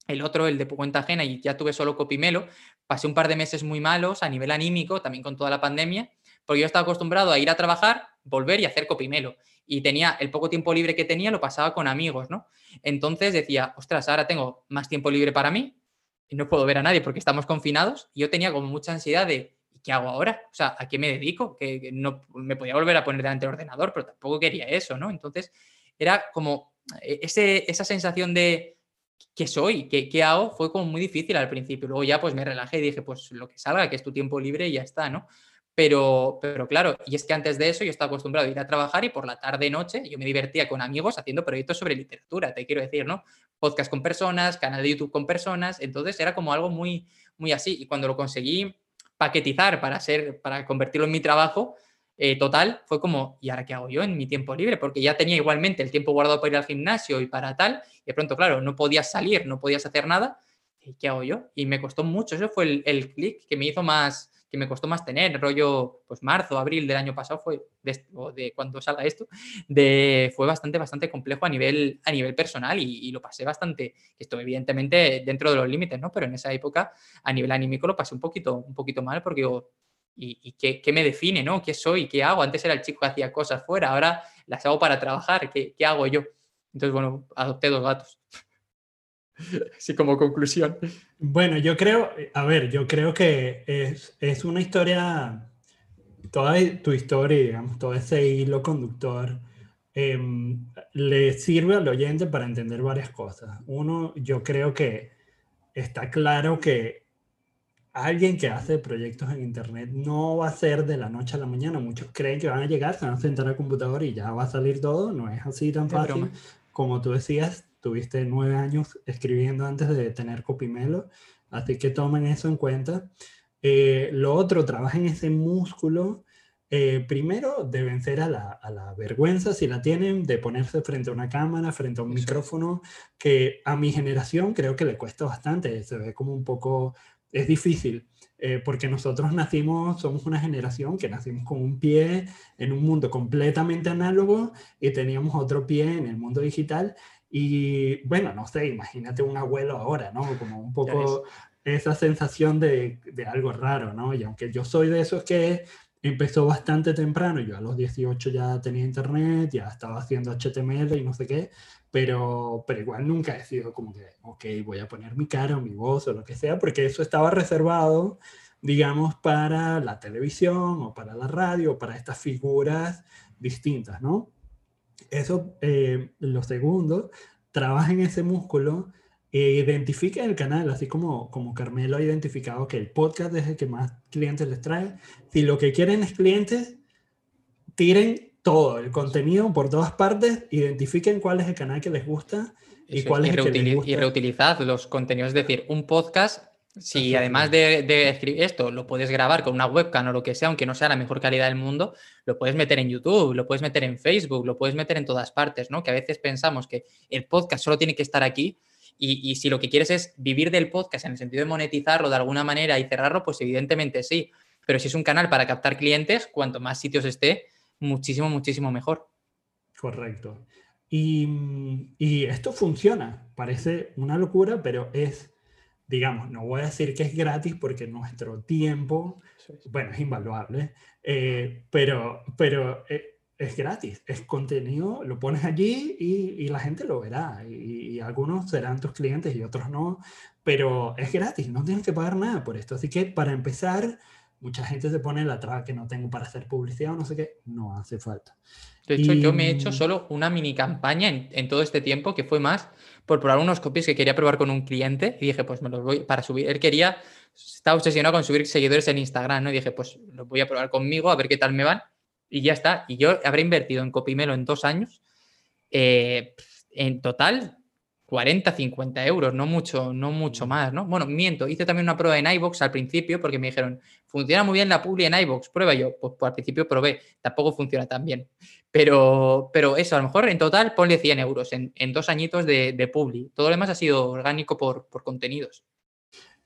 el otro, el de cuenta ajena, y ya tuve solo copimelo, pasé un par de meses muy malos a nivel anímico, también con toda la pandemia, porque yo estaba acostumbrado a ir a trabajar, volver y hacer copimelo y tenía el poco tiempo libre que tenía, lo pasaba con amigos, ¿no? Entonces decía, ostras, ahora tengo más tiempo libre para mí y no puedo ver a nadie porque estamos confinados. Y yo tenía como mucha ansiedad de, ¿qué hago ahora? O sea, ¿a qué me dedico? Que, no me podía volver a poner delante del ordenador, pero tampoco quería eso, ¿no? Entonces era como e, ese, esa sensación de, ¿qué soy? ¿Qué, ¿Qué hago? Fue como muy difícil al principio. Luego ya pues me relajé y dije, pues lo que salga, que es tu tiempo libre ya está, ¿no? Pero, pero claro, y es que antes de eso yo estaba acostumbrado a ir a trabajar y por la tarde noche yo me divertía con amigos haciendo proyectos sobre literatura, te quiero decir, ¿no? Podcast con personas, canal de YouTube con personas, entonces era como algo muy, muy así. Y cuando lo conseguí paquetizar para, ser, para convertirlo en mi trabajo, eh, total, fue como, ¿y ahora qué hago yo en mi tiempo libre? Porque ya tenía igualmente el tiempo guardado para ir al gimnasio y para tal, y de pronto, claro, no podías salir, no podías hacer nada, ¿y qué hago yo? Y me costó mucho, eso fue el, el clic que me hizo más que me costó más tener, rollo, pues marzo, abril del año pasado fue, de, cuando salga esto, de, fue bastante, bastante complejo a nivel, a nivel personal y, lo pasé bastante, esto evidentemente dentro de los límites, ¿no? Pero en esa época a nivel anímico lo pasé un poquito, un poquito mal porque digo, ¿y, qué, qué, me define, ¿no? ¿Qué soy? ¿Qué hago? Antes era el chico que hacía cosas fuera, ahora las hago para trabajar, ¿qué, qué hago yo? Entonces, bueno, adopté dos gatos. Así como conclusión. Bueno, yo creo, a ver, yo creo que es, es una historia, toda tu historia, digamos, todo ese hilo conductor, em, le sirve al oyente para entender varias cosas. Uno, yo creo que está claro que alguien que hace proyectos en Internet no va a ser de la noche a la mañana. Muchos creen que van a llegar, se van a sentar al computador y ya va a salir todo. No es así tan fácil. Como tú decías, tuviste nueve años escribiendo antes de tener Copimelo, así que tomen eso en cuenta. Eh, lo otro, trabajen ese músculo eh, primero de vencer a la, a la, vergüenza, si la tienen, de ponerse frente a una cámara, frente a un micrófono, que a mi generación creo que le cuesta bastante, se ve como un poco, es difícil. Eh, porque nosotros nacimos, somos una generación que nacimos con un pie en un mundo completamente análogo y teníamos otro pie en el mundo digital. Y bueno, no sé, imagínate un abuelo ahora, ¿no? Como un poco esa sensación de, de algo raro, ¿no? Y aunque yo soy de esos que empezó bastante temprano, yo a los 18 ya tenía internet, ya estaba haciendo HTML y no sé qué, pero, pero igual nunca he sido como que, ok, voy a poner mi cara o mi voz o lo que sea, porque eso estaba reservado, digamos, para la televisión o para la radio o para estas figuras distintas, ¿no? Eso, eh, lo segundo, trabaja en ese músculo e identifica el canal, así como, como Carmelo ha identificado que el podcast es el que más clientes les trae. Si lo que quieren es clientes, tiren todo el contenido por todas partes, identifiquen cuál es el canal que les gusta y cuál es, el que les gusta. Y reutilizad los contenidos, es decir, un podcast, si además de, de, escribir esto lo puedes grabar con una webcam o lo que sea, aunque no sea la mejor calidad del mundo, lo puedes meter en YouTube, lo puedes meter en Facebook, lo puedes meter en todas partes, ¿no? Que a veces pensamos que el podcast solo tiene que estar aquí. Y, y si lo que quieres es vivir del podcast en el sentido de monetizarlo de alguna manera y cerrarlo, pues evidentemente sí. Pero si es un canal para captar clientes, cuanto más sitios esté, muchísimo, muchísimo mejor. Correcto. Y, y, esto funciona, parece una locura, pero es, digamos, no voy a decir que es gratis porque nuestro tiempo, bueno, es invaluable, eh, pero, pero eh, es gratis, es contenido, lo pones allí y, y la gente lo verá, y, y, algunos serán tus clientes y otros no, pero es gratis, no tienes que pagar nada por esto. Así que para empezar, mucha gente se pone la traba que no tengo para hacer publicidad o no sé qué, no hace falta. De hecho, y... yo me he hecho solo una mini campaña en, en, todo este tiempo, que fue más por probar unos copies que quería probar con un cliente y dije, pues me los voy para subir. Él quería, estaba obsesionado con subir seguidores en Instagram, ¿no? Y dije, pues los voy a probar conmigo, a ver qué tal me van. Y ya está. Y yo habré invertido en Copimelo en dos años. Eh, en total, 40, 50 euros, no mucho, no mucho más, ¿no? Bueno, miento, hice también una prueba en iBox al principio porque me dijeron, funciona muy bien la publi en iBox, prueba yo. Pues, pues, al principio probé, tampoco funciona tan bien. Pero, pero eso, a lo mejor en total ponle 100 euros en, en dos añitos de, de, publi. Todo lo demás ha sido orgánico por, por contenidos.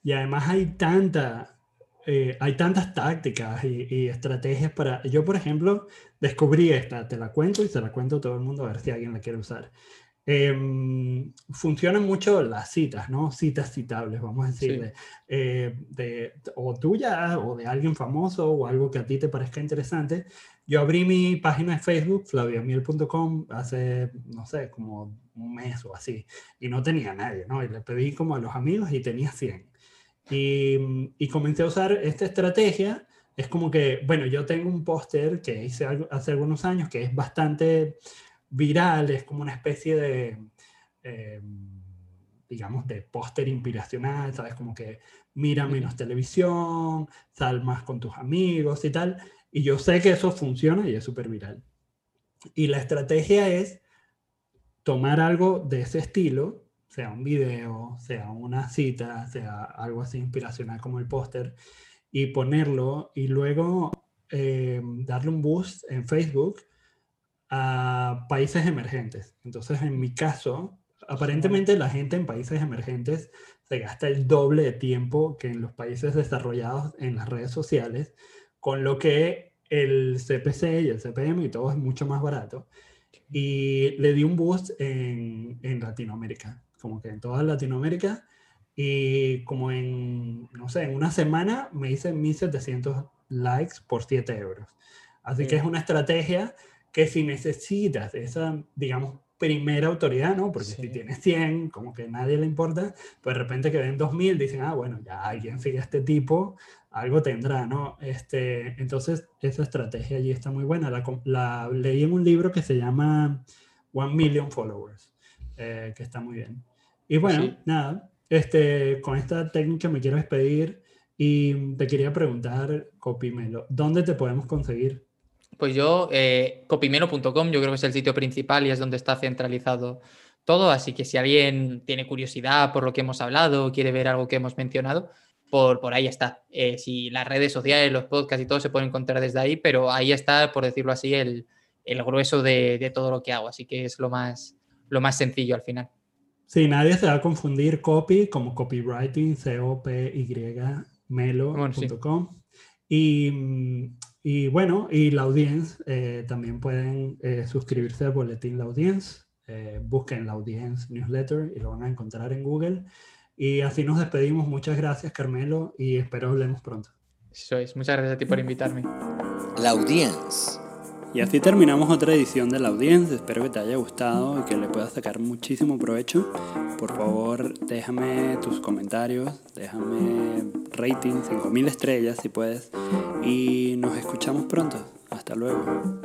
Y además hay tanta, eh, hay tantas tácticas y, y, estrategias para... Yo, por ejemplo, descubrí esta, te la cuento y se la cuento a todo el mundo a ver si alguien la quiere usar. Eh, funcionan mucho las citas, ¿no? Citas citables, vamos a decirle, sí. eh, de, o tuya o de alguien famoso o algo que a ti te parezca interesante. Yo abrí mi página de Facebook, flaviamiel.com, hace, no sé, como un mes o así, y no tenía nadie, ¿no? Y le pedí como a los amigos y tenía 100. Y, y comencé a usar esta estrategia. Es como que, bueno, yo tengo un póster que hice hace algunos años que es bastante viral, es como una especie de, eh, digamos, de póster inspiracional, ¿sabes? Como que mira menos televisión, sal más con tus amigos y tal. Y yo sé que eso funciona y es súper viral. Y la estrategia es tomar algo de ese estilo, sea un video, sea una cita, sea algo así inspiracional como el póster, y ponerlo y luego eh, darle un boost en Facebook a países emergentes. Entonces, en mi caso, aparentemente la gente en países emergentes se gasta el doble de tiempo que en los países desarrollados en las redes sociales, con lo que el CPC y el CPM y todo es mucho más barato. Y le di un boost en, en Latinoamérica, como que en toda Latinoamérica. Y como en, no sé, en una semana me hice 1700 likes por 7 euros. Así sí. que es una estrategia que si necesitas esa, digamos, primera autoridad, ¿no? Porque sí. si tienes 100, como que nadie le importa, pues de repente que ven 2000, dicen, ah, bueno, ya alguien sigue a este tipo, algo tendrá, ¿no? Este, entonces, esa estrategia allí está muy buena. La, la leí en un libro que se llama One Million Followers, eh, que está muy bien. Y bueno, sí. nada, este, con esta técnica me quiero despedir y te quería preguntar, Copimelo, ¿dónde te podemos conseguir? Pues yo, eh, copimelo.com, yo creo que es el sitio principal y es donde está centralizado todo. Así que si alguien tiene curiosidad por lo que hemos hablado, quiere ver algo que hemos mencionado, por, por ahí está. Eh, si las redes sociales, los podcasts y todo se pueden encontrar desde ahí, pero ahí está, por decirlo así, el, el grueso de, de, todo lo que hago. Así que es lo más, lo más sencillo al final. Sí, nadie se va a confundir copy como copywriting, C-O-P-Y, melo.com. y, y, bueno, y la audiencia, eh, también pueden eh, suscribirse al boletín La Audiencia. Eh, busquen la Audiencia Newsletter y lo van a encontrar en Google. Y así nos despedimos. Muchas gracias, Carmelo, y espero hablemos pronto. Eso es. Muchas gracias a ti por invitarme. La Audiencia. Y así terminamos otra edición de la audiencia. Espero que te haya gustado y que le puedas sacar muchísimo provecho. Por favor, déjame tus comentarios, déjame rating, 5000 estrellas si puedes. Y nos escuchamos pronto. Hasta luego.